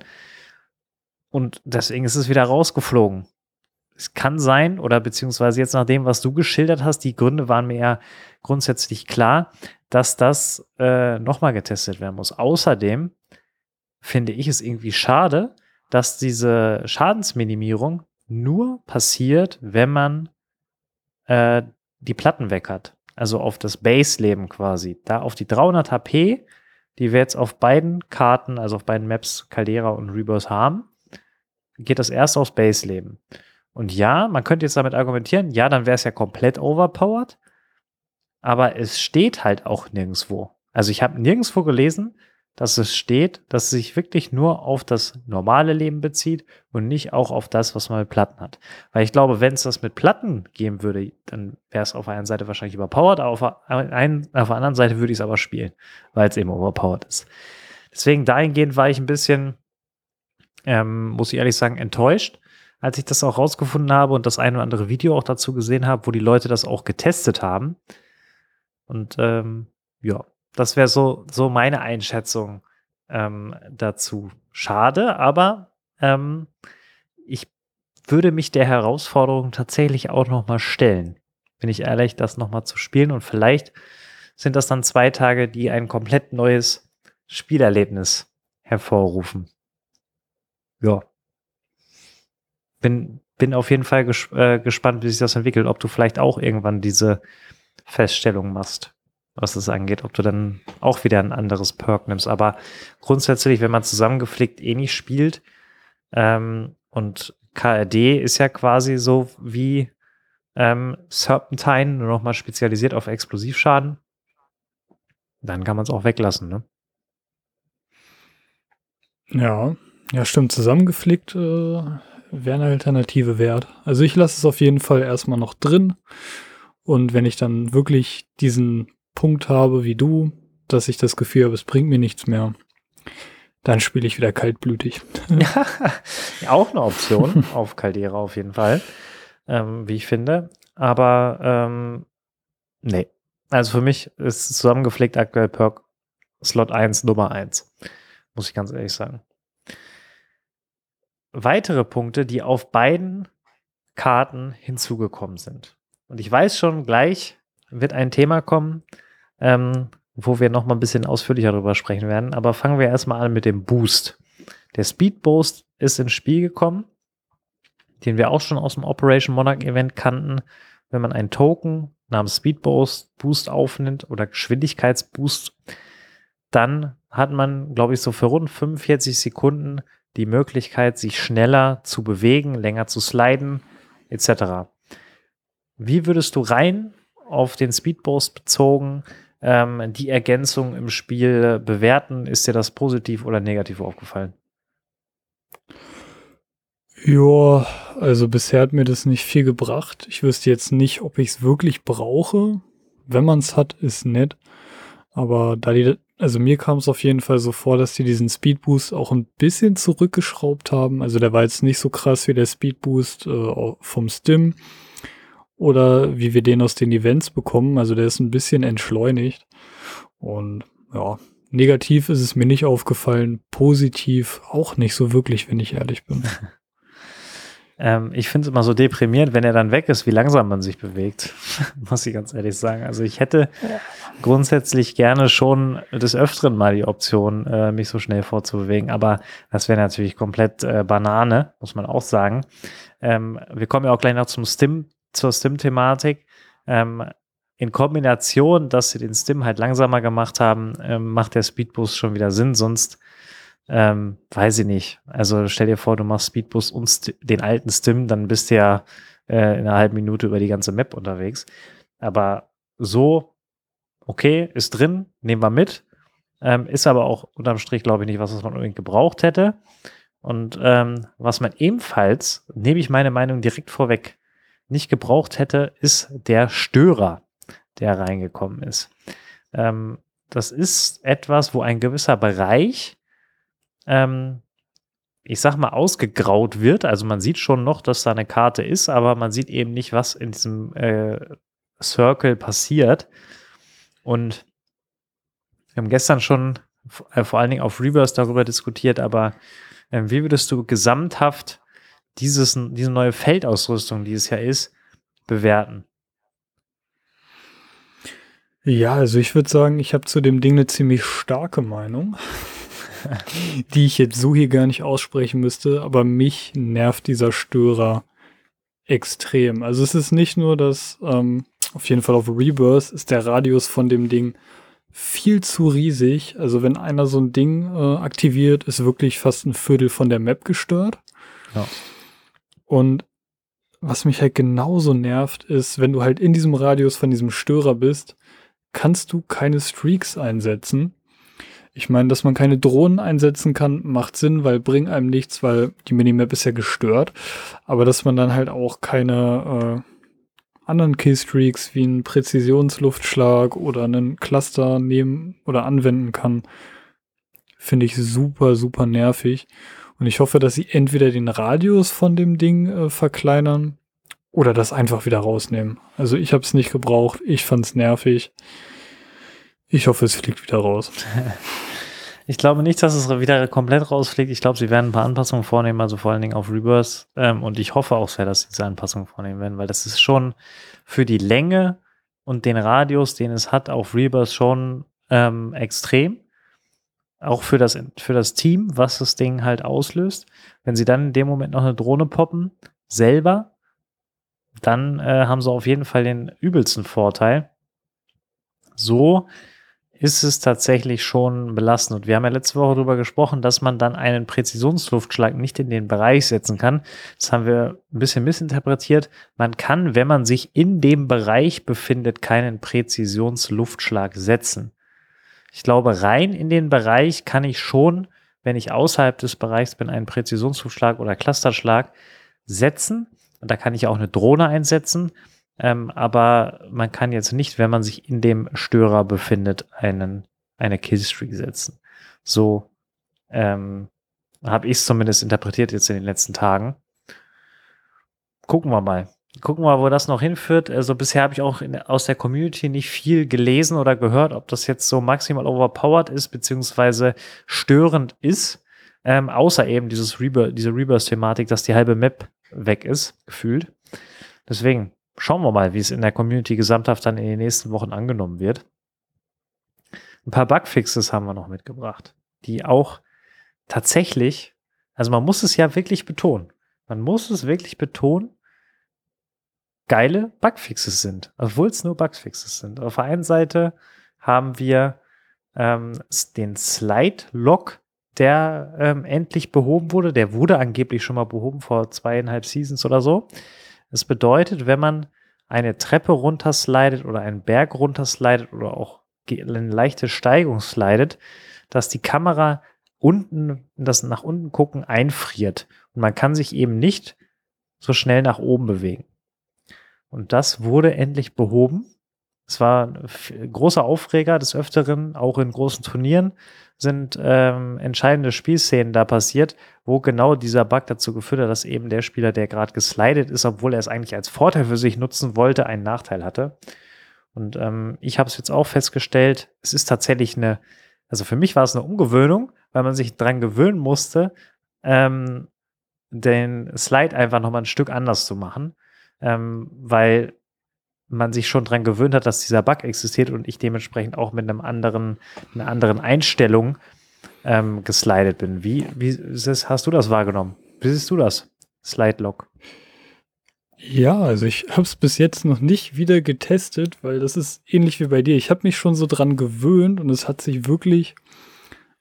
Und deswegen ist es wieder rausgeflogen. Es kann sein, oder beziehungsweise jetzt nach dem, was du geschildert hast, die Gründe waren mir ja grundsätzlich klar, dass das äh, nochmal getestet werden muss. Außerdem finde ich es irgendwie schade, dass diese Schadensminimierung nur passiert, wenn man äh, die Platten weg hat also auf das Base-Leben quasi, da auf die 300 HP, die wir jetzt auf beiden Karten, also auf beiden Maps, Caldera und Rebirth haben, geht das erst aufs Base-Leben. Und ja, man könnte jetzt damit argumentieren, ja, dann wäre es ja komplett overpowered, aber es steht halt auch nirgendwo. Also ich habe nirgendwo gelesen, dass es steht, dass es sich wirklich nur auf das normale Leben bezieht und nicht auch auf das, was man mit Platten hat. Weil ich glaube, wenn es das mit Platten geben würde, dann wäre es auf einer Seite wahrscheinlich überpowered, auf, ein, auf der anderen Seite würde ich es aber spielen, weil es eben overpowered ist. Deswegen dahingehend war ich ein bisschen, ähm, muss ich ehrlich sagen, enttäuscht. als ich das auch rausgefunden habe und das ein oder andere Video auch dazu gesehen habe, wo die Leute das auch getestet haben. Und ähm, ja, das wäre so, so meine Einschätzung ähm, dazu. Schade, aber ähm, ich würde mich der Herausforderung tatsächlich auch noch mal stellen. Bin ich ehrlich, das noch mal zu spielen und vielleicht sind das dann zwei Tage, die ein komplett neues Spielerlebnis hervorrufen. Ja. Bin, bin auf jeden Fall ges äh, gespannt, wie sich das entwickelt, ob du vielleicht auch irgendwann diese Feststellung machst, was es angeht, ob du dann auch wieder ein anderes Perk nimmst. Aber grundsätzlich, wenn man zusammengeflickt eh nicht spielt, ähm, und KRD ist ja quasi so wie ähm, Serpentine, nur nochmal spezialisiert auf Explosivschaden, dann kann man es auch weglassen, ne? Ja, ja, stimmt. Zusammengeflickt äh, wäre eine Alternative wert. Also ich lasse es auf jeden Fall erstmal noch drin. Und wenn ich dann wirklich diesen Punkt habe wie du, dass ich das Gefühl habe, es bringt mir nichts mehr, dann spiele ich wieder kaltblütig. ja, <laughs> auch eine Option <laughs> auf Caldera auf jeden Fall, ähm, wie ich finde. Aber ähm, nee. Also für mich ist zusammengepflegt aktuell Perk Slot 1 Nummer 1. Muss ich ganz ehrlich sagen. Weitere Punkte, die auf beiden Karten hinzugekommen sind. Und ich weiß schon, gleich wird ein Thema kommen, ähm, wo wir noch mal ein bisschen ausführlicher darüber sprechen werden. Aber fangen wir erstmal an mit dem Boost. Der Speed Boost ist ins Spiel gekommen, den wir auch schon aus dem Operation Monarch Event kannten. Wenn man einen Token namens Speed Boost, Boost aufnimmt oder Geschwindigkeitsboost, dann hat man, glaube ich, so für rund 45 Sekunden die Möglichkeit, sich schneller zu bewegen, länger zu sliden, etc. Wie würdest du rein auf den Speed Boost bezogen ähm, die Ergänzung im Spiel bewerten. Ist dir das positiv oder negativ aufgefallen? Ja, also bisher hat mir das nicht viel gebracht. Ich wüsste jetzt nicht, ob ich es wirklich brauche. Wenn man es hat, ist nett. Aber da die, also mir kam es auf jeden Fall so vor, dass die diesen Speedboost auch ein bisschen zurückgeschraubt haben. Also der war jetzt nicht so krass wie der Speedboost äh, vom Stim oder wie wir den aus den Events bekommen. Also der ist ein bisschen entschleunigt. Und ja, negativ ist es mir nicht aufgefallen, positiv auch nicht so wirklich, wenn ich ehrlich bin. <laughs> Ähm, ich finde es immer so deprimierend, wenn er dann weg ist, wie langsam man sich bewegt, <laughs> muss ich ganz ehrlich sagen. Also ich hätte grundsätzlich gerne schon des Öfteren mal die Option, äh, mich so schnell vorzubewegen, aber das wäre natürlich komplett äh, Banane, muss man auch sagen. Ähm, wir kommen ja auch gleich noch zum Stim zur Stim-Thematik. Ähm, in Kombination, dass sie den Stim halt langsamer gemacht haben, ähm, macht der Speedboost schon wieder Sinn. Sonst ähm, weiß ich nicht. Also stell dir vor, du machst Speedboost und St den alten Stim, dann bist du ja äh, in einer halben Minute über die ganze Map unterwegs. Aber so, okay, ist drin, nehmen wir mit. Ähm, ist aber auch unterm Strich, glaube ich, nicht was, was man unbedingt gebraucht hätte. Und ähm, was man ebenfalls, nehme ich meine Meinung direkt vorweg, nicht gebraucht hätte, ist der Störer, der reingekommen ist. Ähm, das ist etwas, wo ein gewisser Bereich, ähm, ich sag mal, ausgegraut wird. Also man sieht schon noch, dass da eine Karte ist, aber man sieht eben nicht, was in diesem äh, Circle passiert. Und wir haben gestern schon äh, vor allen Dingen auf Reverse darüber diskutiert, aber äh, wie würdest du gesamthaft dieses, diese neue Feldausrüstung, die es ja ist, bewerten? Ja, also ich würde sagen, ich habe zu dem Ding eine ziemlich starke Meinung, <laughs> die ich jetzt so hier gar nicht aussprechen müsste, aber mich nervt dieser Störer extrem. Also es ist nicht nur, dass ähm, auf jeden Fall auf Rebirth ist der Radius von dem Ding viel zu riesig. Also wenn einer so ein Ding äh, aktiviert, ist wirklich fast ein Viertel von der Map gestört. Ja. Und was mich halt genauso nervt, ist, wenn du halt in diesem Radius von diesem Störer bist, kannst du keine Streaks einsetzen. Ich meine, dass man keine Drohnen einsetzen kann, macht Sinn, weil bringt einem nichts, weil die Minimap ist ja gestört. Aber dass man dann halt auch keine äh, anderen Killstreaks wie einen Präzisionsluftschlag oder einen Cluster nehmen oder anwenden kann, finde ich super, super nervig. Und ich hoffe, dass sie entweder den Radius von dem Ding äh, verkleinern oder das einfach wieder rausnehmen. Also ich habe es nicht gebraucht, ich fand es nervig. Ich hoffe, es fliegt wieder raus. <laughs> Ich glaube nicht, dass es wieder komplett rausfliegt. Ich glaube, sie werden ein paar Anpassungen vornehmen, also vor allen Dingen auf Reverse. Ähm, und ich hoffe auch sehr, dass sie diese Anpassungen vornehmen werden, weil das ist schon für die Länge und den Radius, den es hat, auf Reverse schon ähm, extrem. Auch für das, für das Team, was das Ding halt auslöst. Wenn sie dann in dem Moment noch eine Drohne poppen, selber, dann äh, haben sie auf jeden Fall den übelsten Vorteil. So ist es tatsächlich schon belastend. Und wir haben ja letzte Woche darüber gesprochen, dass man dann einen Präzisionsluftschlag nicht in den Bereich setzen kann. Das haben wir ein bisschen missinterpretiert. Man kann, wenn man sich in dem Bereich befindet, keinen Präzisionsluftschlag setzen. Ich glaube, rein in den Bereich kann ich schon, wenn ich außerhalb des Bereichs bin, einen Präzisionsluftschlag oder Clusterschlag setzen. Und da kann ich auch eine Drohne einsetzen. Ähm, aber man kann jetzt nicht, wenn man sich in dem Störer befindet, einen, eine Killstreak setzen. So ähm, habe ich es zumindest interpretiert jetzt in den letzten Tagen. Gucken wir mal. Gucken wir mal, wo das noch hinführt. Also bisher habe ich auch in, aus der Community nicht viel gelesen oder gehört, ob das jetzt so maximal overpowered ist, beziehungsweise störend ist. Ähm, außer eben dieses Reber diese Rebirth-Thematik, dass die halbe Map weg ist, gefühlt. Deswegen, schauen wir mal, wie es in der Community gesamthaft dann in den nächsten Wochen angenommen wird. Ein paar Bugfixes haben wir noch mitgebracht, die auch tatsächlich, also man muss es ja wirklich betonen, man muss es wirklich betonen, geile Bugfixes sind, obwohl es nur Bugfixes sind. Auf der einen Seite haben wir ähm, den Slide-Lock, der ähm, endlich behoben wurde. Der wurde angeblich schon mal behoben vor zweieinhalb Seasons oder so. Das bedeutet, wenn man eine Treppe runterslidet oder einen Berg runterslidet oder auch eine leichte Steigung slidet, dass die Kamera unten, das nach unten gucken, einfriert. Und man kann sich eben nicht so schnell nach oben bewegen. Und das wurde endlich behoben. Es war ein großer Aufreger des Öfteren, auch in großen Turnieren sind ähm, entscheidende Spielszenen da passiert, wo genau dieser Bug dazu geführt hat, dass eben der Spieler, der gerade geslidet ist, obwohl er es eigentlich als Vorteil für sich nutzen wollte, einen Nachteil hatte. Und ähm, ich habe es jetzt auch festgestellt, es ist tatsächlich eine, also für mich war es eine Umgewöhnung, weil man sich dran gewöhnen musste, ähm, den Slide einfach nochmal ein Stück anders zu machen, ähm, weil man sich schon dran gewöhnt hat, dass dieser Bug existiert und ich dementsprechend auch mit einem anderen, einer anderen Einstellung ähm, geslidet bin. Wie, wie das, hast du das wahrgenommen? Wie siehst du das? Slide Lock. Ja, also ich habe es bis jetzt noch nicht wieder getestet, weil das ist ähnlich wie bei dir. Ich habe mich schon so dran gewöhnt und es hat sich wirklich,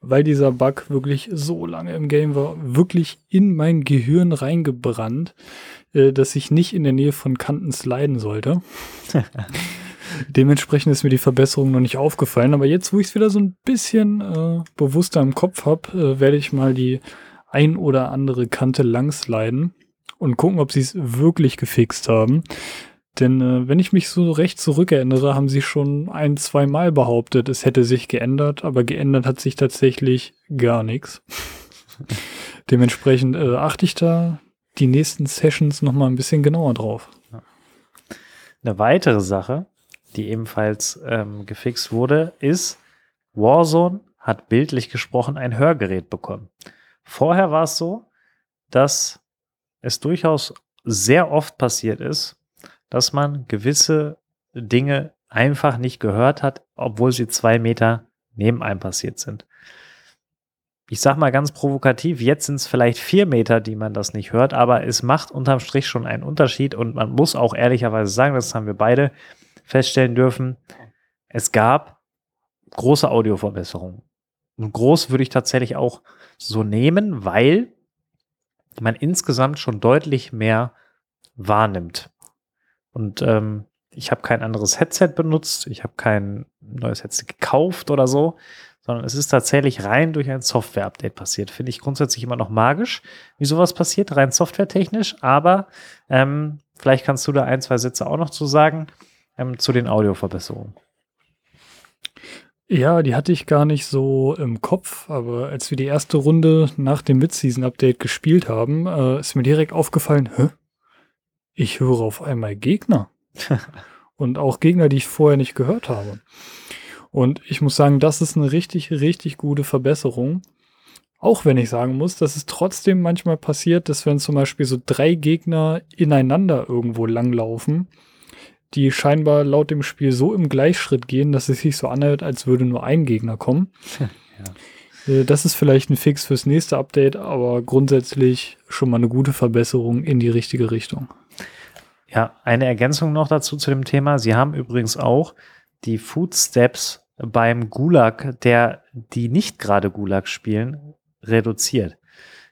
weil dieser Bug wirklich so lange im Game war, wirklich in mein Gehirn reingebrannt. Äh, dass ich nicht in der Nähe von Kanten sliden sollte. <laughs> Dementsprechend ist mir die Verbesserung noch nicht aufgefallen. Aber jetzt, wo ich es wieder so ein bisschen äh, bewusster im Kopf habe, äh, werde ich mal die ein oder andere Kante lang sliden und gucken, ob sie es wirklich gefixt haben. Denn äh, wenn ich mich so recht zurückerinnere, haben sie schon ein, zwei Mal behauptet, es hätte sich geändert, aber geändert hat sich tatsächlich gar nichts. <laughs> Dementsprechend äh, achte ich da die nächsten Sessions noch mal ein bisschen genauer drauf. Eine weitere Sache, die ebenfalls ähm, gefixt wurde, ist, Warzone hat bildlich gesprochen ein Hörgerät bekommen. Vorher war es so, dass es durchaus sehr oft passiert ist, dass man gewisse Dinge einfach nicht gehört hat, obwohl sie zwei Meter neben einem passiert sind ich sag mal ganz provokativ, jetzt sind es vielleicht vier Meter, die man das nicht hört, aber es macht unterm Strich schon einen Unterschied und man muss auch ehrlicherweise sagen, das haben wir beide feststellen dürfen, es gab große Audioverbesserungen. Und groß würde ich tatsächlich auch so nehmen, weil man insgesamt schon deutlich mehr wahrnimmt. Und ähm, ich habe kein anderes Headset benutzt, ich habe kein neues Headset gekauft oder so, sondern es ist tatsächlich rein durch ein Software-Update passiert. Finde ich grundsätzlich immer noch magisch, wie sowas passiert, rein softwaretechnisch, aber ähm, vielleicht kannst du da ein, zwei Sätze auch noch zu sagen ähm, zu den Audioverbesserungen. Ja, die hatte ich gar nicht so im Kopf, aber als wir die erste Runde nach dem Mid-Season-Update gespielt haben, äh, ist mir direkt aufgefallen, hä? Ich höre auf einmal Gegner. <laughs> Und auch Gegner, die ich vorher nicht gehört habe. Und ich muss sagen, das ist eine richtig, richtig gute Verbesserung. Auch wenn ich sagen muss, dass es trotzdem manchmal passiert, dass wenn zum Beispiel so drei Gegner ineinander irgendwo langlaufen, die scheinbar laut dem Spiel so im Gleichschritt gehen, dass es sich so anhört, als würde nur ein Gegner kommen. <laughs> ja. Äh, das ist vielleicht ein Fix fürs nächste Update, aber grundsätzlich schon mal eine gute Verbesserung in die richtige Richtung. Ja, eine Ergänzung noch dazu zu dem Thema. Sie haben übrigens auch die Footsteps beim Gulag, der die nicht gerade Gulag spielen, reduziert.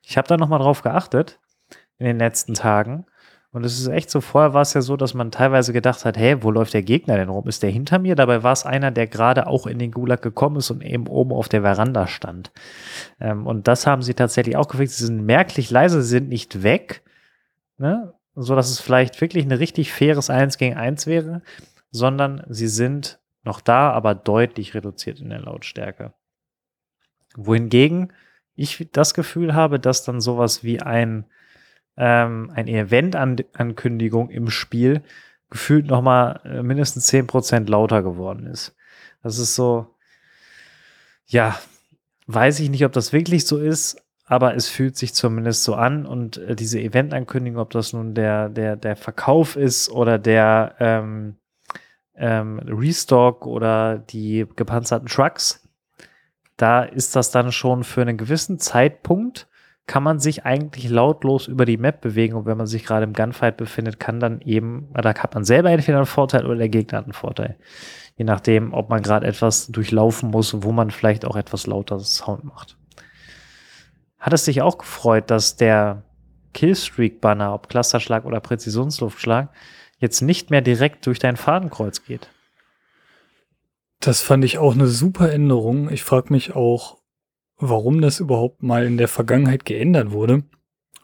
Ich habe da nochmal drauf geachtet in den letzten Tagen. Und es ist echt so, vorher war es ja so, dass man teilweise gedacht hat, hey, wo läuft der Gegner denn rum? Ist der hinter mir? Dabei war es einer, der gerade auch in den Gulag gekommen ist und eben oben auf der Veranda stand. Ähm, und das haben sie tatsächlich auch gefixt. Sie sind merklich leise, sie sind nicht weg, ne? So dass es vielleicht wirklich ein richtig faires 1 gegen 1 wäre, sondern sie sind noch da, aber deutlich reduziert in der Lautstärke. Wohingegen ich das Gefühl habe, dass dann sowas wie ein, ähm, eine Event-Ankündigung im Spiel gefühlt nochmal äh, mindestens 10% lauter geworden ist. Das ist so, ja, weiß ich nicht, ob das wirklich so ist, aber es fühlt sich zumindest so an und äh, diese Event-Ankündigung, ob das nun der, der, der Verkauf ist oder der ähm, ähm, Restock oder die gepanzerten Trucks, da ist das dann schon für einen gewissen Zeitpunkt, kann man sich eigentlich lautlos über die Map bewegen und wenn man sich gerade im Gunfight befindet, kann dann eben, da hat man selber entweder einen Vorteil oder der Gegner hat einen Vorteil. Je nachdem, ob man gerade etwas durchlaufen muss, wo man vielleicht auch etwas lauter Sound macht. Hat es dich auch gefreut, dass der Killstreak-Banner, ob Clusterschlag oder Präzisionsluftschlag, jetzt nicht mehr direkt durch dein Fadenkreuz geht? Das fand ich auch eine super Änderung. Ich frage mich auch, warum das überhaupt mal in der Vergangenheit geändert wurde.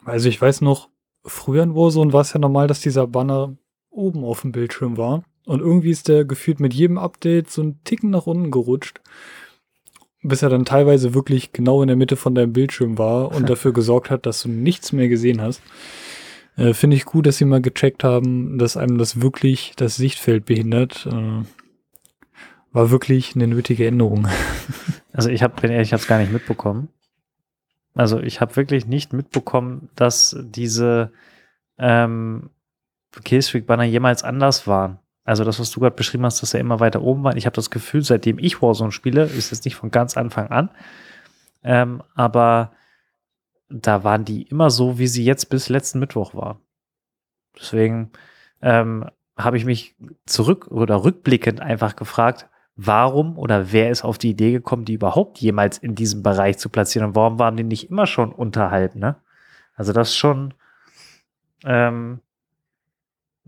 Also ich weiß noch, früher in Warzone war es ja normal, dass dieser Banner oben auf dem Bildschirm war. Und irgendwie ist der gefühlt mit jedem Update so ein Ticken nach unten gerutscht, bis er dann teilweise wirklich genau in der Mitte von deinem Bildschirm war und <laughs> dafür gesorgt hat, dass du nichts mehr gesehen hast. Äh, Finde ich gut, dass sie mal gecheckt haben, dass einem das wirklich das Sichtfeld behindert. Äh, war wirklich eine nötige Änderung. <laughs> Also ich habe, bin ehrlich, ich habe es gar nicht mitbekommen. Also ich habe wirklich nicht mitbekommen, dass diese ähm, Killstreak-Banner jemals anders waren. Also das, was du gerade beschrieben hast, dass er immer weiter oben war. Ich habe das Gefühl, seitdem ich Warzone spiele, ist es nicht von ganz Anfang an, ähm, aber da waren die immer so, wie sie jetzt bis letzten Mittwoch waren. Deswegen ähm, habe ich mich zurück oder rückblickend einfach gefragt, warum oder wer ist auf die Idee gekommen, die überhaupt jemals in diesem Bereich zu platzieren und warum waren die nicht immer schon unterhalb, ne? Also das schon, ähm,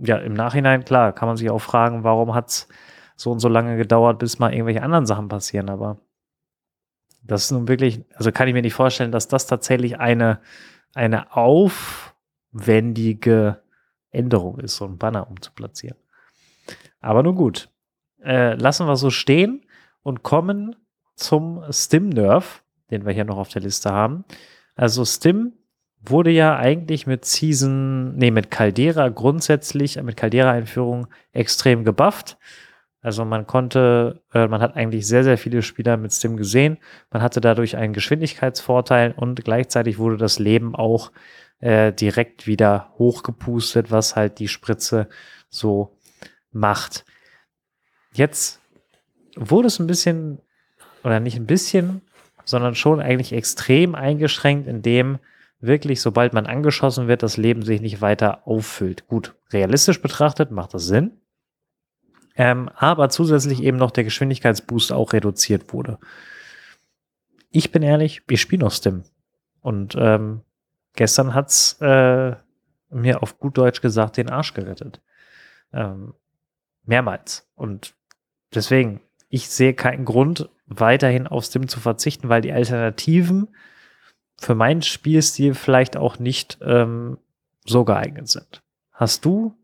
ja, im Nachhinein, klar, kann man sich auch fragen, warum hat es so und so lange gedauert, bis mal irgendwelche anderen Sachen passieren, aber das ist nun wirklich, also kann ich mir nicht vorstellen, dass das tatsächlich eine, eine aufwendige Änderung ist, so ein Banner umzuplatzieren. Aber nun gut, äh, lassen wir so stehen und kommen zum Stim-Nerf, den wir hier noch auf der Liste haben. Also Stim wurde ja eigentlich mit Season, nee, mit Caldera grundsätzlich, mit Caldera-Einführung extrem gebufft. Also man konnte, äh, man hat eigentlich sehr, sehr viele Spieler mit Stim gesehen. Man hatte dadurch einen Geschwindigkeitsvorteil und gleichzeitig wurde das Leben auch äh, direkt wieder hochgepustet, was halt die Spritze so macht. Jetzt wurde es ein bisschen, oder nicht ein bisschen, sondern schon eigentlich extrem eingeschränkt, indem wirklich, sobald man angeschossen wird, das Leben sich nicht weiter auffüllt. Gut, realistisch betrachtet macht das Sinn. Ähm, aber zusätzlich eben noch der Geschwindigkeitsboost auch reduziert wurde. Ich bin ehrlich, ich spiele noch Stim. Und ähm, gestern hat's äh, mir auf gut Deutsch gesagt den Arsch gerettet. Ähm, mehrmals. Und deswegen, ich sehe keinen Grund, weiterhin auf Stim zu verzichten, weil die Alternativen für meinen Spielstil vielleicht auch nicht ähm, so geeignet sind. Hast du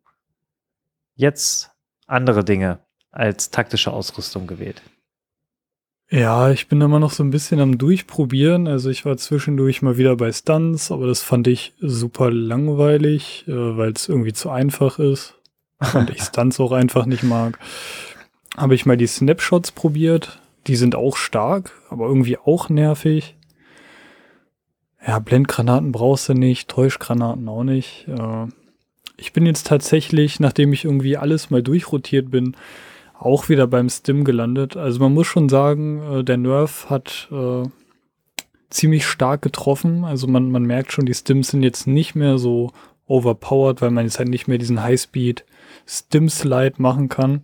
jetzt andere Dinge als taktische Ausrüstung gewählt? Ja, ich bin immer noch so ein bisschen am Durchprobieren. Also ich war zwischendurch mal wieder bei Stunts, aber das fand ich super langweilig, äh, weil es irgendwie zu einfach ist. Und ich <laughs> Stunts auch einfach nicht mag. Habe ich mal die Snapshots probiert. Die sind auch stark, aber irgendwie auch nervig. Ja, Blendgranaten brauchst du nicht, Täuschgranaten auch nicht. Äh, ich bin jetzt tatsächlich, nachdem ich irgendwie alles mal durchrotiert bin, auch wieder beim Stim gelandet. Also man muss schon sagen, äh, der Nerf hat äh, ziemlich stark getroffen. Also man, man merkt schon, die Stims sind jetzt nicht mehr so overpowered, weil man jetzt halt nicht mehr diesen Highspeed Stim Slide machen kann.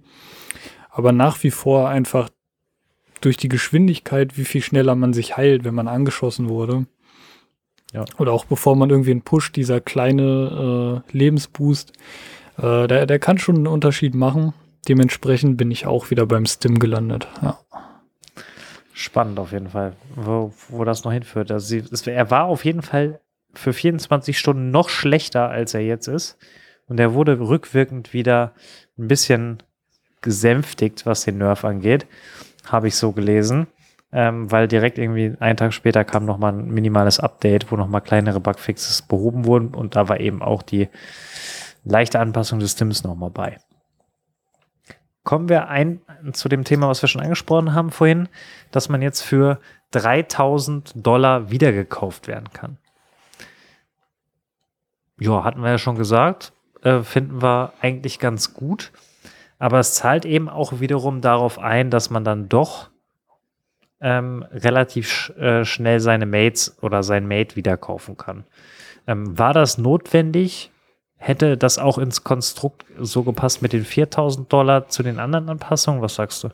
Aber nach wie vor einfach durch die Geschwindigkeit, wie viel schneller man sich heilt, wenn man angeschossen wurde. Ja. Oder auch bevor man irgendwie einen Push, dieser kleine äh, Lebensboost, äh, der, der kann schon einen Unterschied machen. Dementsprechend bin ich auch wieder beim Stim gelandet. Ja. Spannend auf jeden Fall, wo, wo das noch hinführt. Also sie, es, er war auf jeden Fall für 24 Stunden noch schlechter, als er jetzt ist. Und er wurde rückwirkend wieder ein bisschen gesänftigt, was den Nerf angeht. Habe ich so gelesen. Ähm, weil direkt irgendwie einen Tag später kam nochmal ein minimales Update, wo nochmal kleinere Bugfixes behoben wurden und da war eben auch die leichte Anpassung des Stims nochmal bei. Kommen wir ein zu dem Thema, was wir schon angesprochen haben vorhin, dass man jetzt für 3000 Dollar wiedergekauft werden kann. Ja, hatten wir ja schon gesagt, äh, finden wir eigentlich ganz gut. Aber es zahlt eben auch wiederum darauf ein, dass man dann doch ähm, relativ sch äh, schnell seine Mates oder sein Mate wieder kaufen kann. Ähm, war das notwendig? Hätte das auch ins Konstrukt so gepasst mit den 4000 Dollar zu den anderen Anpassungen? Was sagst du?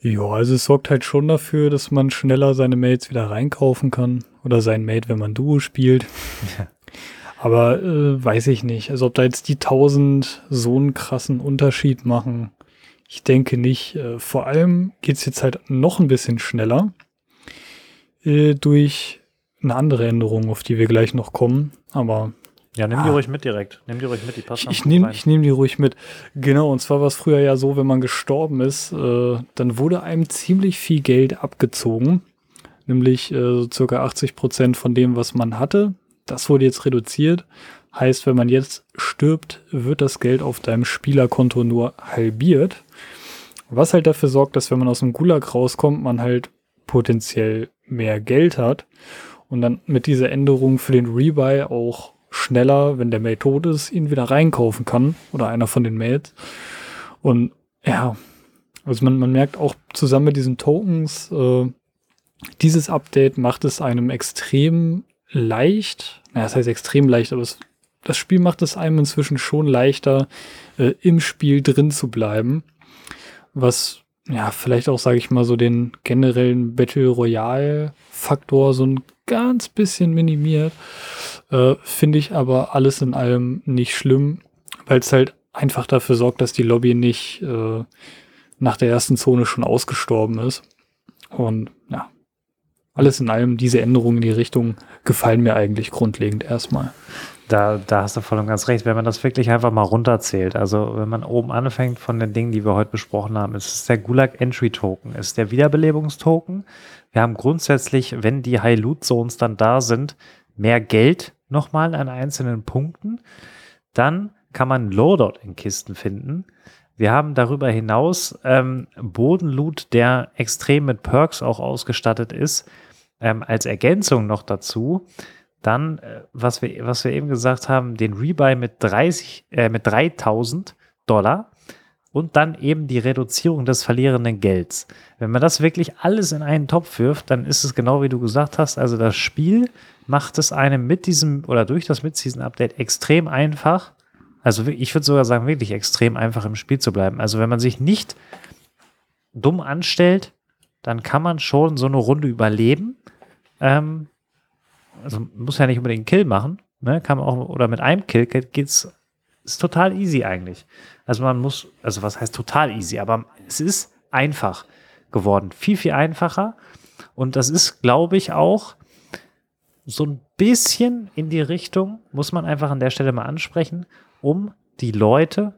Ja, also es sorgt halt schon dafür, dass man schneller seine Mates wieder reinkaufen kann. Oder sein Mate, wenn man Duo spielt. Ja. Aber äh, weiß ich nicht. Also ob da jetzt die 1000 so einen krassen Unterschied machen, ich denke nicht. Äh, vor allem geht es jetzt halt noch ein bisschen schneller äh, durch eine andere Änderung, auf die wir gleich noch kommen. Aber ja, nimm die ah, ruhig mit direkt. Nimm die ruhig mit, die passen Ich, ich nehme nehm die ruhig mit. Genau, und zwar war es früher ja so, wenn man gestorben ist, äh, dann wurde einem ziemlich viel Geld abgezogen. Nämlich äh, so circa 80 Prozent von dem, was man hatte. Das wurde jetzt reduziert. Heißt, wenn man jetzt stirbt, wird das Geld auf deinem Spielerkonto nur halbiert. Was halt dafür sorgt, dass wenn man aus dem Gulag rauskommt, man halt potenziell mehr Geld hat und dann mit dieser Änderung für den Rebuy auch schneller, wenn der Mate tot ist, ihn wieder reinkaufen kann oder einer von den Mates. Und ja, also man, man merkt auch zusammen mit diesen Tokens, äh, dieses Update macht es einem extrem leicht, naja, das heißt extrem leicht, aber es das Spiel macht es einem inzwischen schon leichter, äh, im Spiel drin zu bleiben. Was ja vielleicht auch, sage ich mal, so den generellen Battle Royale-Faktor so ein ganz bisschen minimiert. Äh, Finde ich aber alles in allem nicht schlimm, weil es halt einfach dafür sorgt, dass die Lobby nicht äh, nach der ersten Zone schon ausgestorben ist. Und ja, alles in allem, diese Änderungen in die Richtung gefallen mir eigentlich grundlegend erstmal. Da, da hast du voll und ganz recht. Wenn man das wirklich einfach mal runterzählt, also wenn man oben anfängt von den Dingen, die wir heute besprochen haben, es ist der Gulag Entry Token, es ist der Wiederbelebungstoken. Wir haben grundsätzlich, wenn die High Loot Zones dann da sind, mehr Geld nochmal an einzelnen Punkten. Dann kann man Loadout in Kisten finden. Wir haben darüber hinaus ähm, Bodenloot, der extrem mit Perks auch ausgestattet ist, ähm, als Ergänzung noch dazu. Dann, äh, was, wir, was wir eben gesagt haben, den Rebuy mit, 30, äh, mit 3000 Dollar und dann eben die Reduzierung des verlierenden Gelds. Wenn man das wirklich alles in einen Topf wirft, dann ist es genau wie du gesagt hast. Also das Spiel macht es einem mit diesem oder durch das Mid-Season-Update extrem einfach. Also ich würde sogar sagen, wirklich extrem einfach im Spiel zu bleiben. Also wenn man sich nicht dumm anstellt, dann kann man schon so eine Runde überleben. Ähm, also muss ja nicht unbedingt einen Kill machen, ne? Kann man auch, oder mit einem Kill geht's, ist total easy eigentlich. Also man muss, also was heißt total easy, aber es ist einfach geworden. Viel, viel einfacher. Und das ist, glaube ich, auch so ein bisschen in die Richtung, muss man einfach an der Stelle mal ansprechen, um die Leute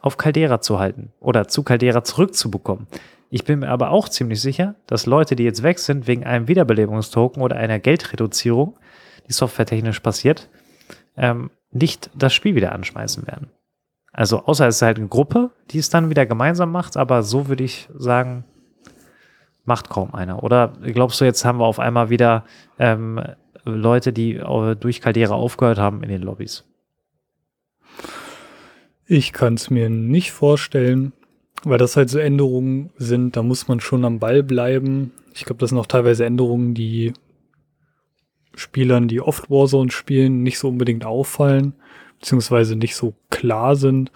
auf Caldera zu halten oder zu Caldera zurückzubekommen. Ich bin mir aber auch ziemlich sicher, dass Leute, die jetzt weg sind wegen einem Wiederbelebungstoken oder einer Geldreduzierung, die softwaretechnisch passiert, ähm, nicht das Spiel wieder anschmeißen werden. Also außer es ist halt eine Gruppe, die es dann wieder gemeinsam macht, aber so würde ich sagen, macht kaum einer. Oder glaubst du, jetzt haben wir auf einmal wieder ähm, Leute, die äh, durch Caldera aufgehört haben in den Lobbys? Ich kann es mir nicht vorstellen, weil das halt so Änderungen sind, da muss man schon am Ball bleiben. Ich glaube, das sind auch teilweise Änderungen, die Spielern, die oft Warzone spielen, nicht so unbedingt auffallen, beziehungsweise nicht so klar sind.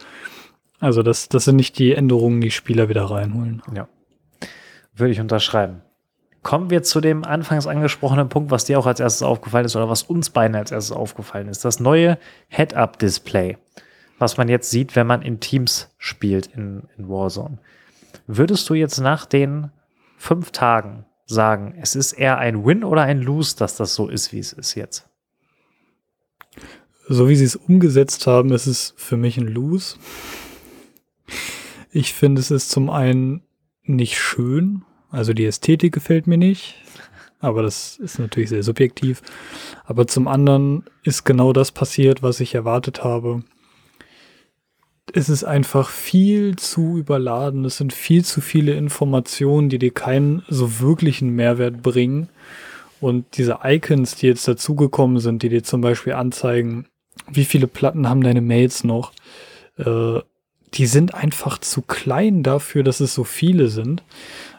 Also das, das sind nicht die Änderungen, die Spieler wieder reinholen. Ja. Würde ich unterschreiben. Kommen wir zu dem anfangs angesprochenen Punkt, was dir auch als erstes aufgefallen ist oder was uns beiden als erstes aufgefallen ist. Das neue Head-Up-Display, was man jetzt sieht, wenn man in Teams spielt in, in Warzone. Würdest du jetzt nach den fünf Tagen sagen, es ist eher ein Win oder ein Lose, dass das so ist, wie es ist jetzt? So wie sie es umgesetzt haben, ist es für mich ein Lose. Ich finde, es ist zum einen nicht schön, also die Ästhetik gefällt mir nicht, aber das ist natürlich sehr subjektiv. Aber zum anderen ist genau das passiert, was ich erwartet habe es ist einfach viel zu überladen. Es sind viel zu viele Informationen, die dir keinen so wirklichen Mehrwert bringen. Und diese Icons, die jetzt dazugekommen sind, die dir zum Beispiel anzeigen, wie viele Platten haben deine Mails noch, äh, die sind einfach zu klein dafür, dass es so viele sind.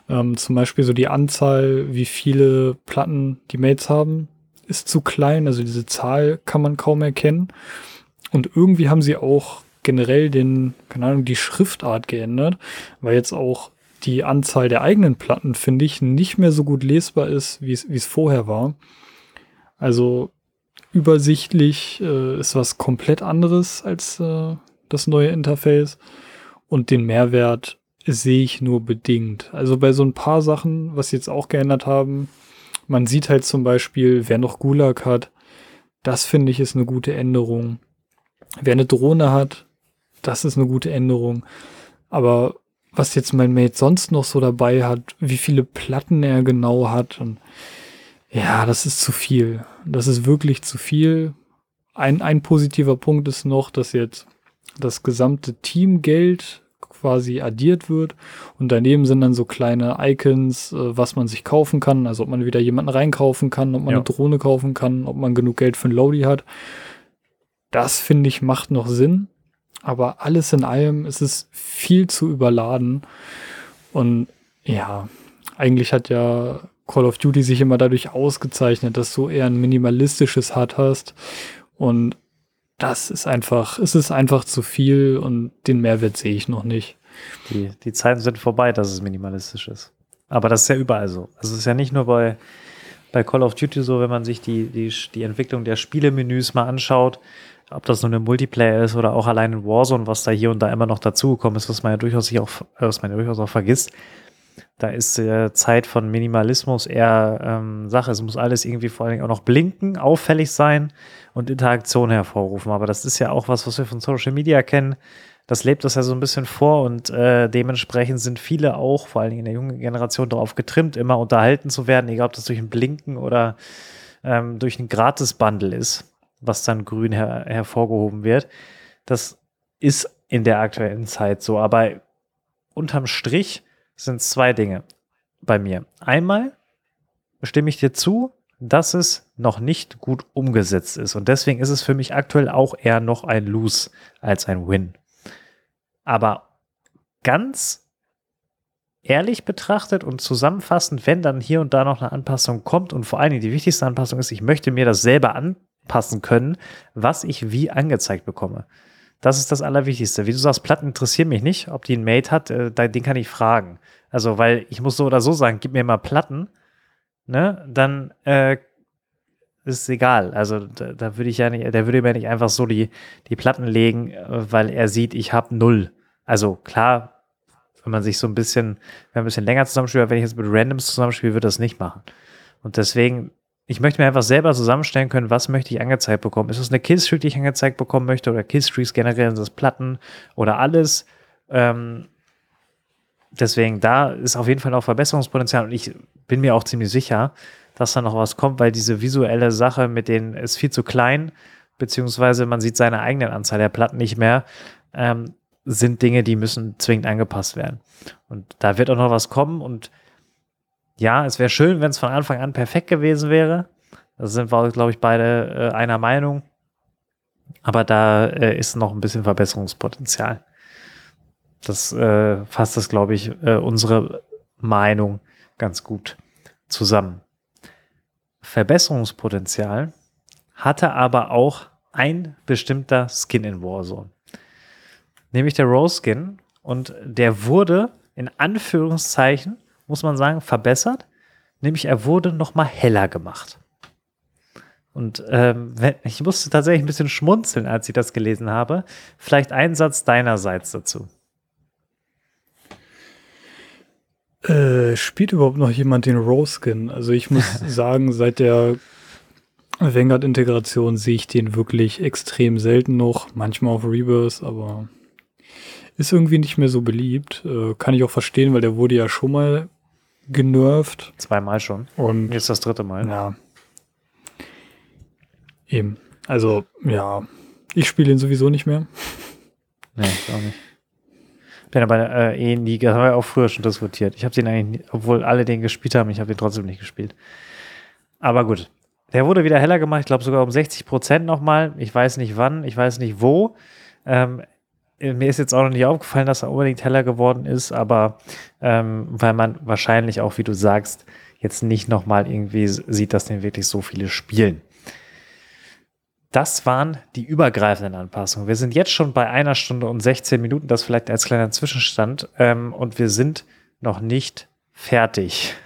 Ähm, zum Beispiel so die Anzahl, wie viele Platten die Mails haben, ist zu klein. Also diese Zahl kann man kaum erkennen. Und irgendwie haben sie auch generell den, keine Ahnung, die Schriftart geändert, weil jetzt auch die Anzahl der eigenen Platten, finde ich, nicht mehr so gut lesbar ist, wie es vorher war. Also übersichtlich äh, ist was komplett anderes als äh, das neue Interface und den Mehrwert sehe ich nur bedingt. Also bei so ein paar Sachen, was sie jetzt auch geändert haben, man sieht halt zum Beispiel, wer noch Gulag hat, das finde ich ist eine gute Änderung. Wer eine Drohne hat, das ist eine gute Änderung. Aber was jetzt mein Mate sonst noch so dabei hat, wie viele Platten er genau hat und ja, das ist zu viel. Das ist wirklich zu viel. Ein, ein positiver Punkt ist noch, dass jetzt das gesamte Teamgeld quasi addiert wird und daneben sind dann so kleine Icons, äh, was man sich kaufen kann, also ob man wieder jemanden reinkaufen kann, ob man ja. eine Drohne kaufen kann, ob man genug Geld für ein Lodi hat. Das finde ich macht noch Sinn. Aber alles in allem ist es viel zu überladen. Und ja, eigentlich hat ja Call of Duty sich immer dadurch ausgezeichnet, dass du eher ein minimalistisches HUD hast. Und das ist einfach, es ist einfach zu viel und den Mehrwert sehe ich noch nicht. Die, die Zeiten sind vorbei, dass es minimalistisch ist. Aber das ist ja überall so. Also es ist ja nicht nur bei, bei Call of Duty so, wenn man sich die, die, die Entwicklung der Spielemenüs mal anschaut ob das nur eine Multiplayer ist oder auch allein in Warzone, was da hier und da immer noch dazugekommen ist, was man ja durchaus auch, was man ja durchaus auch vergisst. Da ist äh, Zeit von Minimalismus eher ähm, Sache. Es muss alles irgendwie vor allen Dingen auch noch blinken, auffällig sein und Interaktion hervorrufen. Aber das ist ja auch was, was wir von Social Media kennen. Das lebt das ja so ein bisschen vor und äh, dementsprechend sind viele auch, vor allen Dingen in der jungen Generation, darauf getrimmt, immer unterhalten zu werden, egal ob das durch ein Blinken oder ähm, durch ein Gratis-Bundle ist was dann grün her hervorgehoben wird. Das ist in der aktuellen Zeit so. Aber unterm Strich sind zwei Dinge bei mir. Einmal stimme ich dir zu, dass es noch nicht gut umgesetzt ist. Und deswegen ist es für mich aktuell auch eher noch ein Lose als ein Win. Aber ganz ehrlich betrachtet und zusammenfassend, wenn dann hier und da noch eine Anpassung kommt und vor allen Dingen die wichtigste Anpassung ist, ich möchte mir das selber an passen können, was ich wie angezeigt bekomme. Das ist das Allerwichtigste. Wie du sagst, Platten interessieren mich nicht. Ob die ein Mate hat, äh, den kann ich fragen. Also, weil ich muss so oder so sagen, gib mir mal Platten, ne, dann äh, ist es egal. Also da, da würde ich ja nicht, der würde mir nicht einfach so die, die Platten legen, weil er sieht, ich habe null. Also klar, wenn man sich so ein bisschen, wenn man ein bisschen länger zusammenspielt, wenn ich jetzt mit Randoms zusammenspiele, würde das nicht machen. Und deswegen ich möchte mir einfach selber zusammenstellen können, was möchte ich angezeigt bekommen. Ist es eine Killstreak, die ich angezeigt bekommen möchte oder Killstreaks generell, sind das Platten oder alles? Ähm, deswegen, da ist auf jeden Fall noch Verbesserungspotenzial und ich bin mir auch ziemlich sicher, dass da noch was kommt, weil diese visuelle Sache mit denen ist viel zu klein, beziehungsweise man sieht seine eigenen Anzahl der Platten nicht mehr, ähm, sind Dinge, die müssen zwingend angepasst werden. Und da wird auch noch was kommen und ja, es wäre schön, wenn es von Anfang an perfekt gewesen wäre. Da sind wir, glaube ich, beide äh, einer Meinung. Aber da äh, ist noch ein bisschen Verbesserungspotenzial. Das äh, fasst das, glaube ich, äh, unsere Meinung ganz gut zusammen. Verbesserungspotenzial hatte aber auch ein bestimmter Skin in Warzone. Nämlich der Rose Skin. Und der wurde in Anführungszeichen, muss man sagen, verbessert. Nämlich er wurde nochmal heller gemacht. Und ähm, ich musste tatsächlich ein bisschen schmunzeln, als ich das gelesen habe. Vielleicht ein Satz deinerseits dazu. Äh, spielt überhaupt noch jemand den Rose-Skin? Also ich muss <laughs> sagen, seit der Vanguard-Integration sehe ich den wirklich extrem selten noch. Manchmal auf Rebirth, aber ist irgendwie nicht mehr so beliebt. Äh, kann ich auch verstehen, weil der wurde ja schon mal genervt. Zweimal schon. Und Jetzt das dritte Mal. ja. Eben. Also, ja. Ich spiele ihn sowieso nicht mehr. Nee, ich auch nicht. Bin aber äh, eh nie, das haben wir auch früher schon diskutiert. Ich habe den eigentlich, obwohl alle den gespielt haben, ich habe den trotzdem nicht gespielt. Aber gut. Der wurde wieder heller gemacht, ich glaube sogar um 60 Prozent nochmal. Ich weiß nicht wann, ich weiß nicht wo. Ähm, mir ist jetzt auch noch nicht aufgefallen, dass er unbedingt heller geworden ist, aber ähm, weil man wahrscheinlich auch, wie du sagst, jetzt nicht nochmal irgendwie sieht, dass den wirklich so viele spielen. Das waren die übergreifenden Anpassungen. Wir sind jetzt schon bei einer Stunde und 16 Minuten, das vielleicht als kleiner Zwischenstand, ähm, und wir sind noch nicht fertig. <laughs>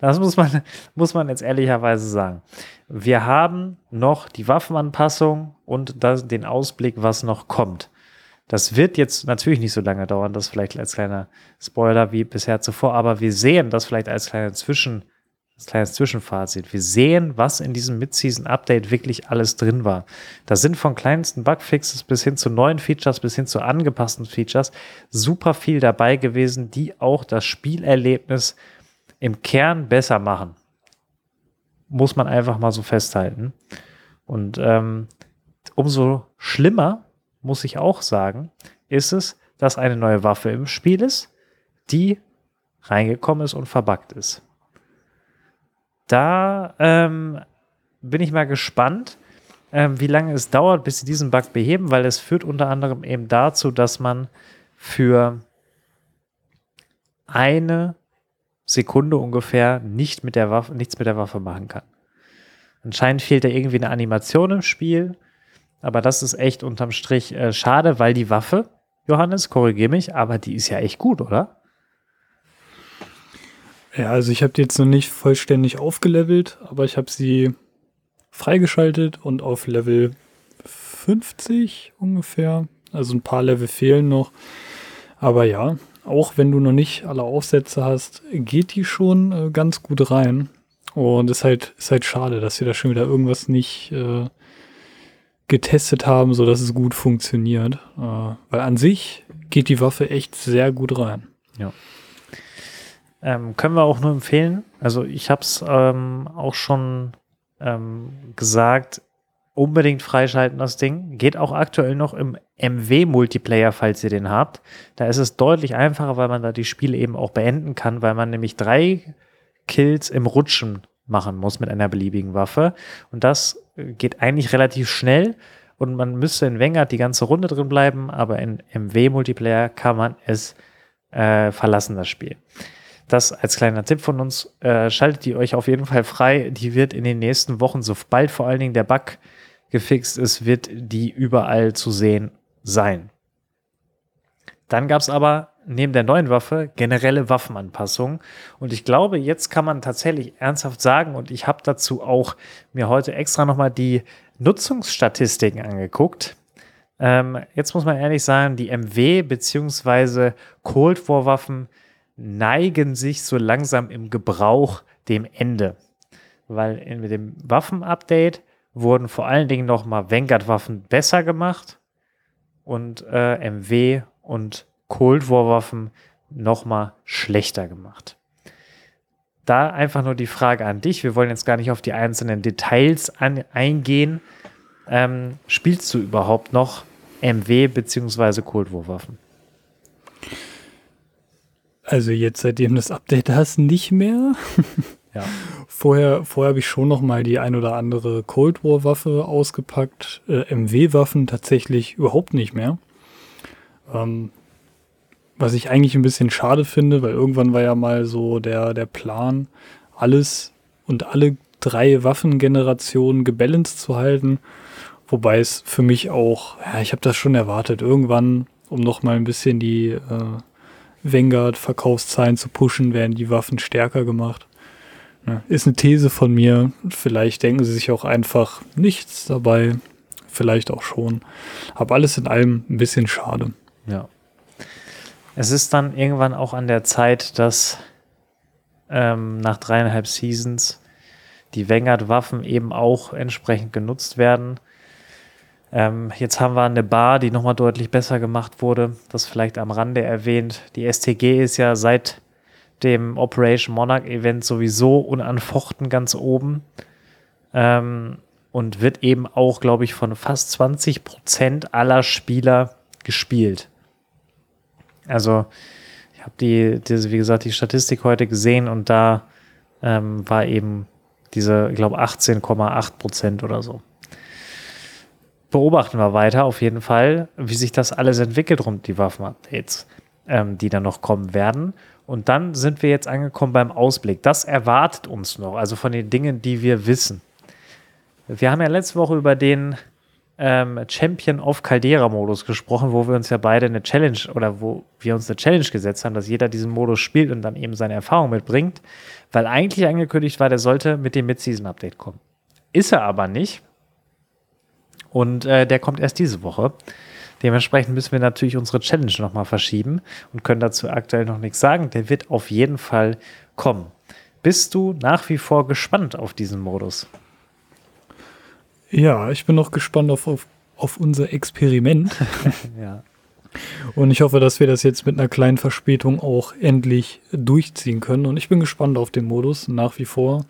Das muss man, muss man jetzt ehrlicherweise sagen. Wir haben noch die Waffenanpassung und das, den Ausblick, was noch kommt. Das wird jetzt natürlich nicht so lange dauern, das vielleicht als kleiner Spoiler wie bisher zuvor, aber wir sehen das vielleicht als kleine Zwischen, als kleines Zwischenfazit. Wir sehen, was in diesem Mid-Season-Update wirklich alles drin war. Da sind von kleinsten Bugfixes bis hin zu neuen Features, bis hin zu angepassten Features super viel dabei gewesen, die auch das Spielerlebnis im Kern besser machen. Muss man einfach mal so festhalten. Und ähm, umso schlimmer, muss ich auch sagen, ist es, dass eine neue Waffe im Spiel ist, die reingekommen ist und verbuggt ist. Da ähm, bin ich mal gespannt, ähm, wie lange es dauert, bis sie diesen Bug beheben, weil es führt unter anderem eben dazu, dass man für eine Sekunde ungefähr nicht mit der Waffe, nichts mit der Waffe machen kann. Anscheinend fehlt da irgendwie eine Animation im Spiel, aber das ist echt unterm Strich äh, schade, weil die Waffe, Johannes, korrigier mich, aber die ist ja echt gut, oder? Ja, also ich habe die jetzt noch nicht vollständig aufgelevelt, aber ich habe sie freigeschaltet und auf Level 50 ungefähr. Also ein paar Level fehlen noch. Aber ja, auch wenn du noch nicht alle Aufsätze hast, geht die schon äh, ganz gut rein. Und es ist halt, ist halt schade, dass wir da schon wieder irgendwas nicht äh, getestet haben, sodass es gut funktioniert. Äh, weil an sich geht die Waffe echt sehr gut rein. Ja. Ähm, können wir auch nur empfehlen. Also ich habe es ähm, auch schon ähm, gesagt, unbedingt freischalten das Ding. Geht auch aktuell noch im MW-Multiplayer, falls ihr den habt. Da ist es deutlich einfacher, weil man da die Spiele eben auch beenden kann, weil man nämlich drei Kills im Rutschen machen muss mit einer beliebigen Waffe. Und das geht eigentlich relativ schnell. Und man müsste in Vanguard die ganze Runde drin bleiben, aber in MW-Multiplayer kann man es äh, verlassen, das Spiel. Das als kleiner Tipp von uns. Äh, schaltet die euch auf jeden Fall frei. Die wird in den nächsten Wochen, sobald vor allen Dingen der Bug gefixt ist, wird die überall zu sehen sein. Dann gab es aber neben der neuen Waffe generelle Waffenanpassungen. Und ich glaube, jetzt kann man tatsächlich ernsthaft sagen, und ich habe dazu auch mir heute extra nochmal die Nutzungsstatistiken angeguckt. Ähm, jetzt muss man ehrlich sagen, die MW bzw. Cold War Waffen neigen sich so langsam im Gebrauch dem Ende. Weil in, mit dem Waffen-Update wurden vor allen Dingen nochmal Vanguard-Waffen besser gemacht und äh, MW und Cold War Waffen nochmal schlechter gemacht. Da einfach nur die Frage an dich. Wir wollen jetzt gar nicht auf die einzelnen Details an, eingehen. Ähm, spielst du überhaupt noch MW bzw. Cold War Waffen? Also jetzt, seitdem das Update hast, nicht mehr. Ja. <laughs> Vorher, vorher habe ich schon noch mal die ein oder andere Cold War Waffe ausgepackt. Äh, MW-Waffen tatsächlich überhaupt nicht mehr. Ähm, was ich eigentlich ein bisschen schade finde, weil irgendwann war ja mal so der, der Plan, alles und alle drei Waffengenerationen gebalanced zu halten. Wobei es für mich auch, ja, ich habe das schon erwartet, irgendwann, um noch mal ein bisschen die äh, Vanguard-Verkaufszahlen zu pushen, werden die Waffen stärker gemacht. Ja, ist eine These von mir. Vielleicht denken sie sich auch einfach nichts dabei. Vielleicht auch schon. Aber alles in allem ein bisschen schade. Ja. Es ist dann irgendwann auch an der Zeit, dass ähm, nach dreieinhalb Seasons die Vanguard-Waffen eben auch entsprechend genutzt werden. Ähm, jetzt haben wir eine Bar, die nochmal deutlich besser gemacht wurde. Das vielleicht am Rande erwähnt. Die STG ist ja seit dem Operation Monarch Event sowieso unanfochten ganz oben. Ähm, und wird eben auch, glaube ich, von fast 20 Prozent aller Spieler gespielt. Also, ich habe die, diese, wie gesagt, die Statistik heute gesehen und da ähm, war eben diese, ich glaube, 18,8 Prozent oder so. Beobachten wir weiter auf jeden Fall, wie sich das alles entwickelt rund die Waffen-Updates, ähm, die dann noch kommen werden. Und dann sind wir jetzt angekommen beim Ausblick. Das erwartet uns noch, also von den Dingen, die wir wissen. Wir haben ja letzte Woche über den ähm, Champion of Caldera Modus gesprochen, wo wir uns ja beide eine Challenge oder wo wir uns eine Challenge gesetzt haben, dass jeder diesen Modus spielt und dann eben seine Erfahrung mitbringt, weil eigentlich angekündigt war, der sollte mit dem Mid-Season Update kommen. Ist er aber nicht. Und äh, der kommt erst diese Woche. Dementsprechend müssen wir natürlich unsere Challenge nochmal verschieben und können dazu aktuell noch nichts sagen. Der wird auf jeden Fall kommen. Bist du nach wie vor gespannt auf diesen Modus? Ja, ich bin noch gespannt auf, auf, auf unser Experiment. <laughs> ja. Und ich hoffe, dass wir das jetzt mit einer kleinen Verspätung auch endlich durchziehen können. Und ich bin gespannt auf den Modus nach wie vor.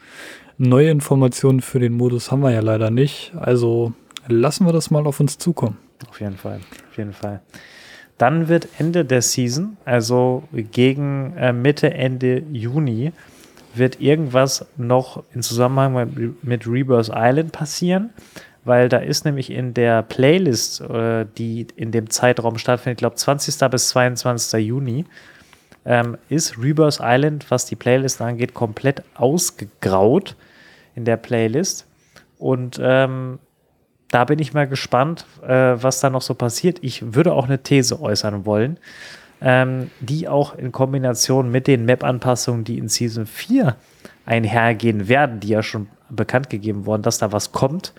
Neue Informationen für den Modus haben wir ja leider nicht. Also lassen wir das mal auf uns zukommen. Auf jeden Fall, auf jeden Fall. Dann wird Ende der Season, also gegen äh, Mitte, Ende Juni, wird irgendwas noch in Zusammenhang mit, Rebirth Island passieren, weil da ist nämlich in der Playlist, äh, die in dem Zeitraum stattfindet, ich glaube 20. bis 22. Juni, ähm, ist Rebirth Island, was die Playlist angeht, komplett ausgegraut in der Playlist. Und ähm, da bin ich mal gespannt, äh, was da noch so passiert. Ich würde auch eine These äußern wollen ähm, die auch in Kombination mit den Map-Anpassungen, die in Season 4 einhergehen werden, die ja schon bekannt gegeben wurden, dass da was kommt,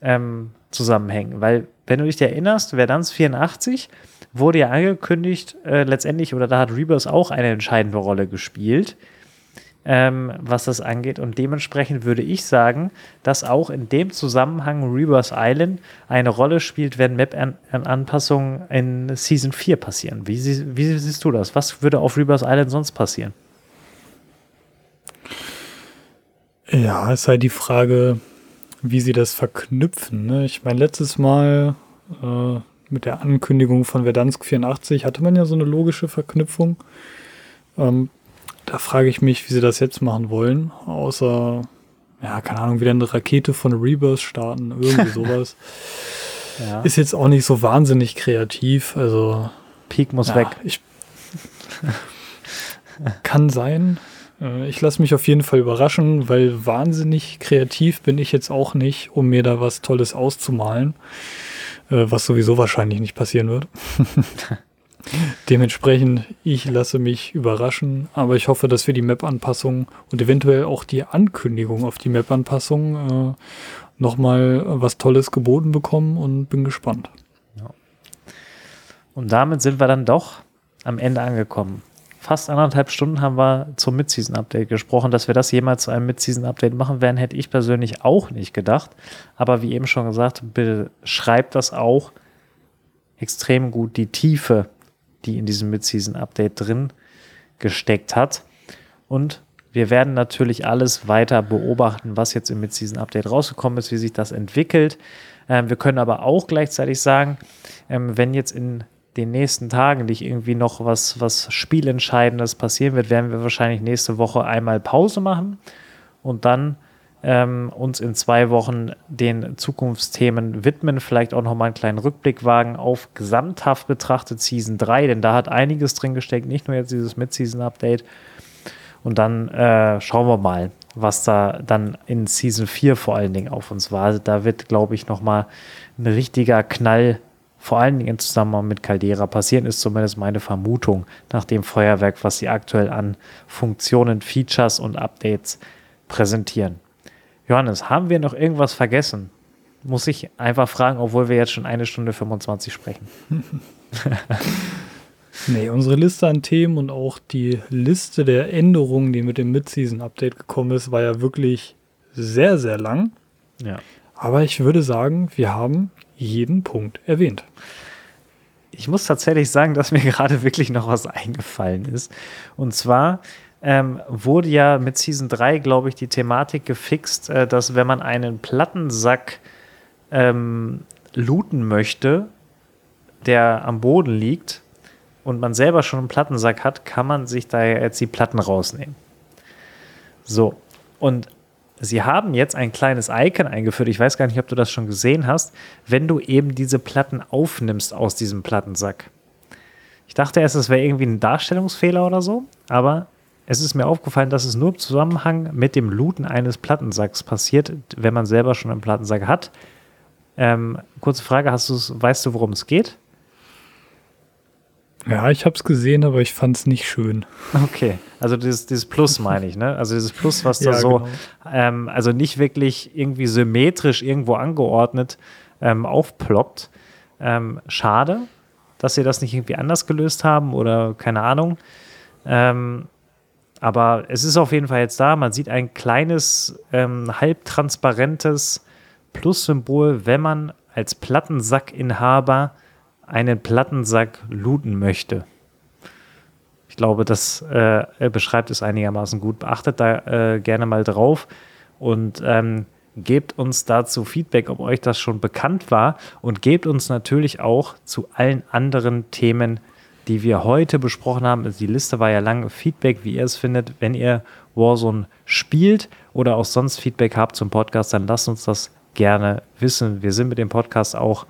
ähm, zusammenhängen. Weil, wenn du dich erinnerst, Verdans 84 wurde ja angekündigt, äh, letztendlich, oder da hat Rebirth auch eine entscheidende Rolle gespielt ähm, was das angeht. Und dementsprechend würde ich sagen, dass auch in dem Zusammenhang Rebirth Island eine Rolle spielt, wenn Map-Anpassungen in Season 4 passieren. Wie, wie siehst du das? Was würde auf Rebirth Island sonst passieren? Ja, es ist halt die Frage, wie sie das verknüpfen. Ne? Ich meine, letztes Mal äh, mit der Ankündigung von Verdansk 84 hatte man ja so eine logische Verknüpfung. Ähm, da frage ich mich, wie sie das jetzt machen wollen. Außer, ja, keine Ahnung, wieder eine Rakete von Rebirth starten, irgendwie <laughs> sowas. ja. Ist jetzt auch nicht so wahnsinnig kreativ. Also. Peak muss ja, weg. Ich, kann sein. Äh, ich lasse mich auf jeden Fall überraschen, weil wahnsinnig kreativ bin ich jetzt auch nicht, um mir da was Tolles auszumalen, äh, was sowieso wahrscheinlich nicht passieren wird. <laughs> Dementsprechend, ich lasse mich überraschen, aber ich hoffe, dass wir die Map-Anpassung und eventuell auch die Ankündigung auf die Map-Anpassung äh, nochmal was Tolles geboten bekommen und bin gespannt. Ja. Und damit sind wir dann doch am Ende angekommen. Fast anderthalb Stunden haben wir zum Mid-Season-Update gesprochen. Dass wir das jemals zu einem Mid-Season-Update machen werden, hätte ich persönlich auch nicht gedacht. Aber wie eben schon gesagt, bitte schreibt das auch extrem gut die Tiefe die in diesem Mid-Season-Update drin gesteckt hat. Und wir werden natürlich alles weiter beobachten, was jetzt im Mid-Season-Update rausgekommen ist, wie sich das entwickelt. Ähm, wir können aber auch gleichzeitig sagen, ähm, wenn jetzt in den nächsten Tagen nicht irgendwie noch was, was Spielentscheidendes passieren wird, werden wir wahrscheinlich nächste Woche einmal Pause machen und dann ähm, uns in zwei Wochen den Zukunftsthemen widmen, vielleicht auch nochmal einen kleinen Rückblick wagen auf gesamthaft betrachtet Season 3, denn da hat einiges drin gesteckt, nicht nur jetzt dieses Mid-Season-Update. Und dann äh, schauen wir mal, was da dann in Season 4 vor allen Dingen auf uns war. Da wird, glaube ich, nochmal ein richtiger Knall vor allen Dingen im Zusammenhang mit Caldera passieren, ist zumindest meine Vermutung nach dem Feuerwerk, was sie aktuell an Funktionen, Features und Updates präsentieren. Johannes, haben wir noch irgendwas vergessen? Muss ich einfach fragen, obwohl wir jetzt schon eine Stunde 25 sprechen. <laughs> nee, unsere Liste an Themen und auch die Liste der Änderungen, die mit dem Mid-Season-Update gekommen ist, war ja wirklich sehr, sehr lang. Ja. Aber ich würde sagen, wir haben jeden Punkt erwähnt. Ich muss tatsächlich sagen, dass mir <laughs> gerade wirklich noch was eingefallen ist. Und zwar ähm, wurde ja mit Season 3, glaube ich, die Thematik gefixt, äh, dass wenn man einen Plattensack ähm, looten möchte, der am Boden liegt und man selber schon einen Plattensack hat, kann man sich da jetzt die Platten rausnehmen. So, und Sie haben jetzt ein kleines Icon eingeführt. Ich weiß gar nicht, ob du das schon gesehen hast, wenn du eben diese Platten aufnimmst aus diesem Plattensack. Ich dachte erst, es wäre irgendwie ein Darstellungsfehler oder so, aber es ist mir aufgefallen, dass es nur im Zusammenhang mit dem Looten eines Plattensacks passiert, wenn man selber schon einen Plattensack hat. Ähm, kurze Frage, hast weißt du, worum es geht? Ja, ich habe es gesehen, aber ich fand es nicht schön. Okay, also dieses, dieses Plus meine ich, ne? Also dieses Plus, was <laughs> da ja, so, genau. ähm, also nicht wirklich irgendwie symmetrisch irgendwo angeordnet ähm, aufploppt. Ähm, schade, dass sie das nicht irgendwie anders gelöst haben oder keine Ahnung. Ähm, aber es ist auf jeden Fall jetzt da. Man sieht ein kleines, ähm, halbtransparentes Plus-Symbol, wenn man als Plattensackinhaber einen Plattensack looten möchte. Ich glaube, das äh, beschreibt es einigermaßen gut. Beachtet da äh, gerne mal drauf und ähm, gebt uns dazu Feedback, ob euch das schon bekannt war und gebt uns natürlich auch zu allen anderen Themen, die wir heute besprochen haben. Also die Liste war ja lang. Feedback, wie ihr es findet, wenn ihr Warzone spielt oder auch sonst Feedback habt zum Podcast, dann lasst uns das gerne wissen. Wir sind mit dem Podcast auch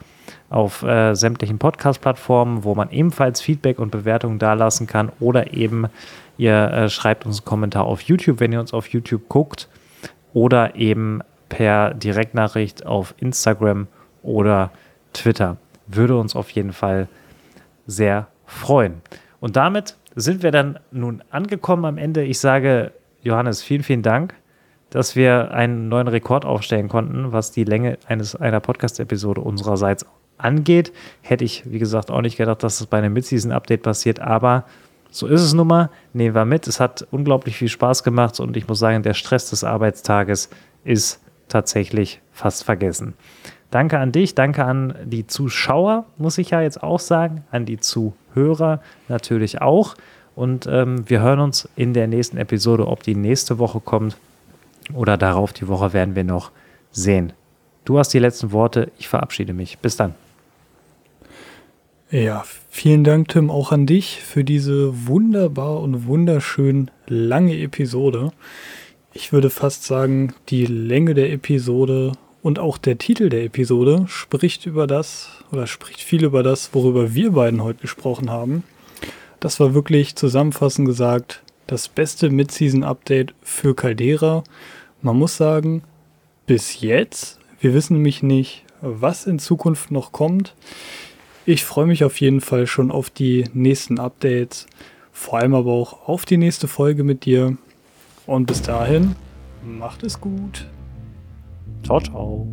auf äh, sämtlichen Podcast-Plattformen, wo man ebenfalls Feedback und Bewertungen dalassen kann oder eben ihr äh, schreibt uns einen Kommentar auf YouTube, wenn ihr uns auf YouTube guckt oder eben per Direktnachricht auf Instagram oder Twitter. Würde uns auf jeden Fall sehr freuen. Und damit sind wir dann nun angekommen am Ende. Ich sage, Johannes, vielen, vielen Dank, dass wir einen neuen Rekord aufstellen konnten, was die Länge eines, einer Podcast-Episode unsererseits angeht. Hätte ich, wie gesagt, auch nicht gedacht, dass das bei einem Mid-Season-Update passiert, aber so ist es nun mal. Nehmen wir mit. Es hat unglaublich viel Spaß gemacht und ich muss sagen, der Stress des Arbeitstages ist tatsächlich fast vergessen. Danke an dich, danke an die Zuschauer, muss ich ja jetzt auch sagen, an die Zuhörer natürlich auch. Und ähm, wir hören uns in der nächsten Episode, ob die nächste Woche kommt oder darauf die Woche werden wir noch sehen. Du hast die letzten Worte, ich verabschiede mich. Bis dann. Ja, vielen Dank, Tim, auch an dich für diese wunderbar und wunderschön lange Episode. Ich würde fast sagen, die Länge der Episode und auch der Titel der Episode spricht über das oder spricht viel über das, worüber wir beiden heute gesprochen haben. Das war wirklich zusammenfassend gesagt das beste Mid-Season-Update für Caldera. Man muss sagen, bis jetzt, wir wissen nämlich nicht, was in Zukunft noch kommt. Ich freue mich auf jeden Fall schon auf die nächsten Updates, vor allem aber auch auf die nächste Folge mit dir. Und bis dahin, macht es gut. Ciao, ciao.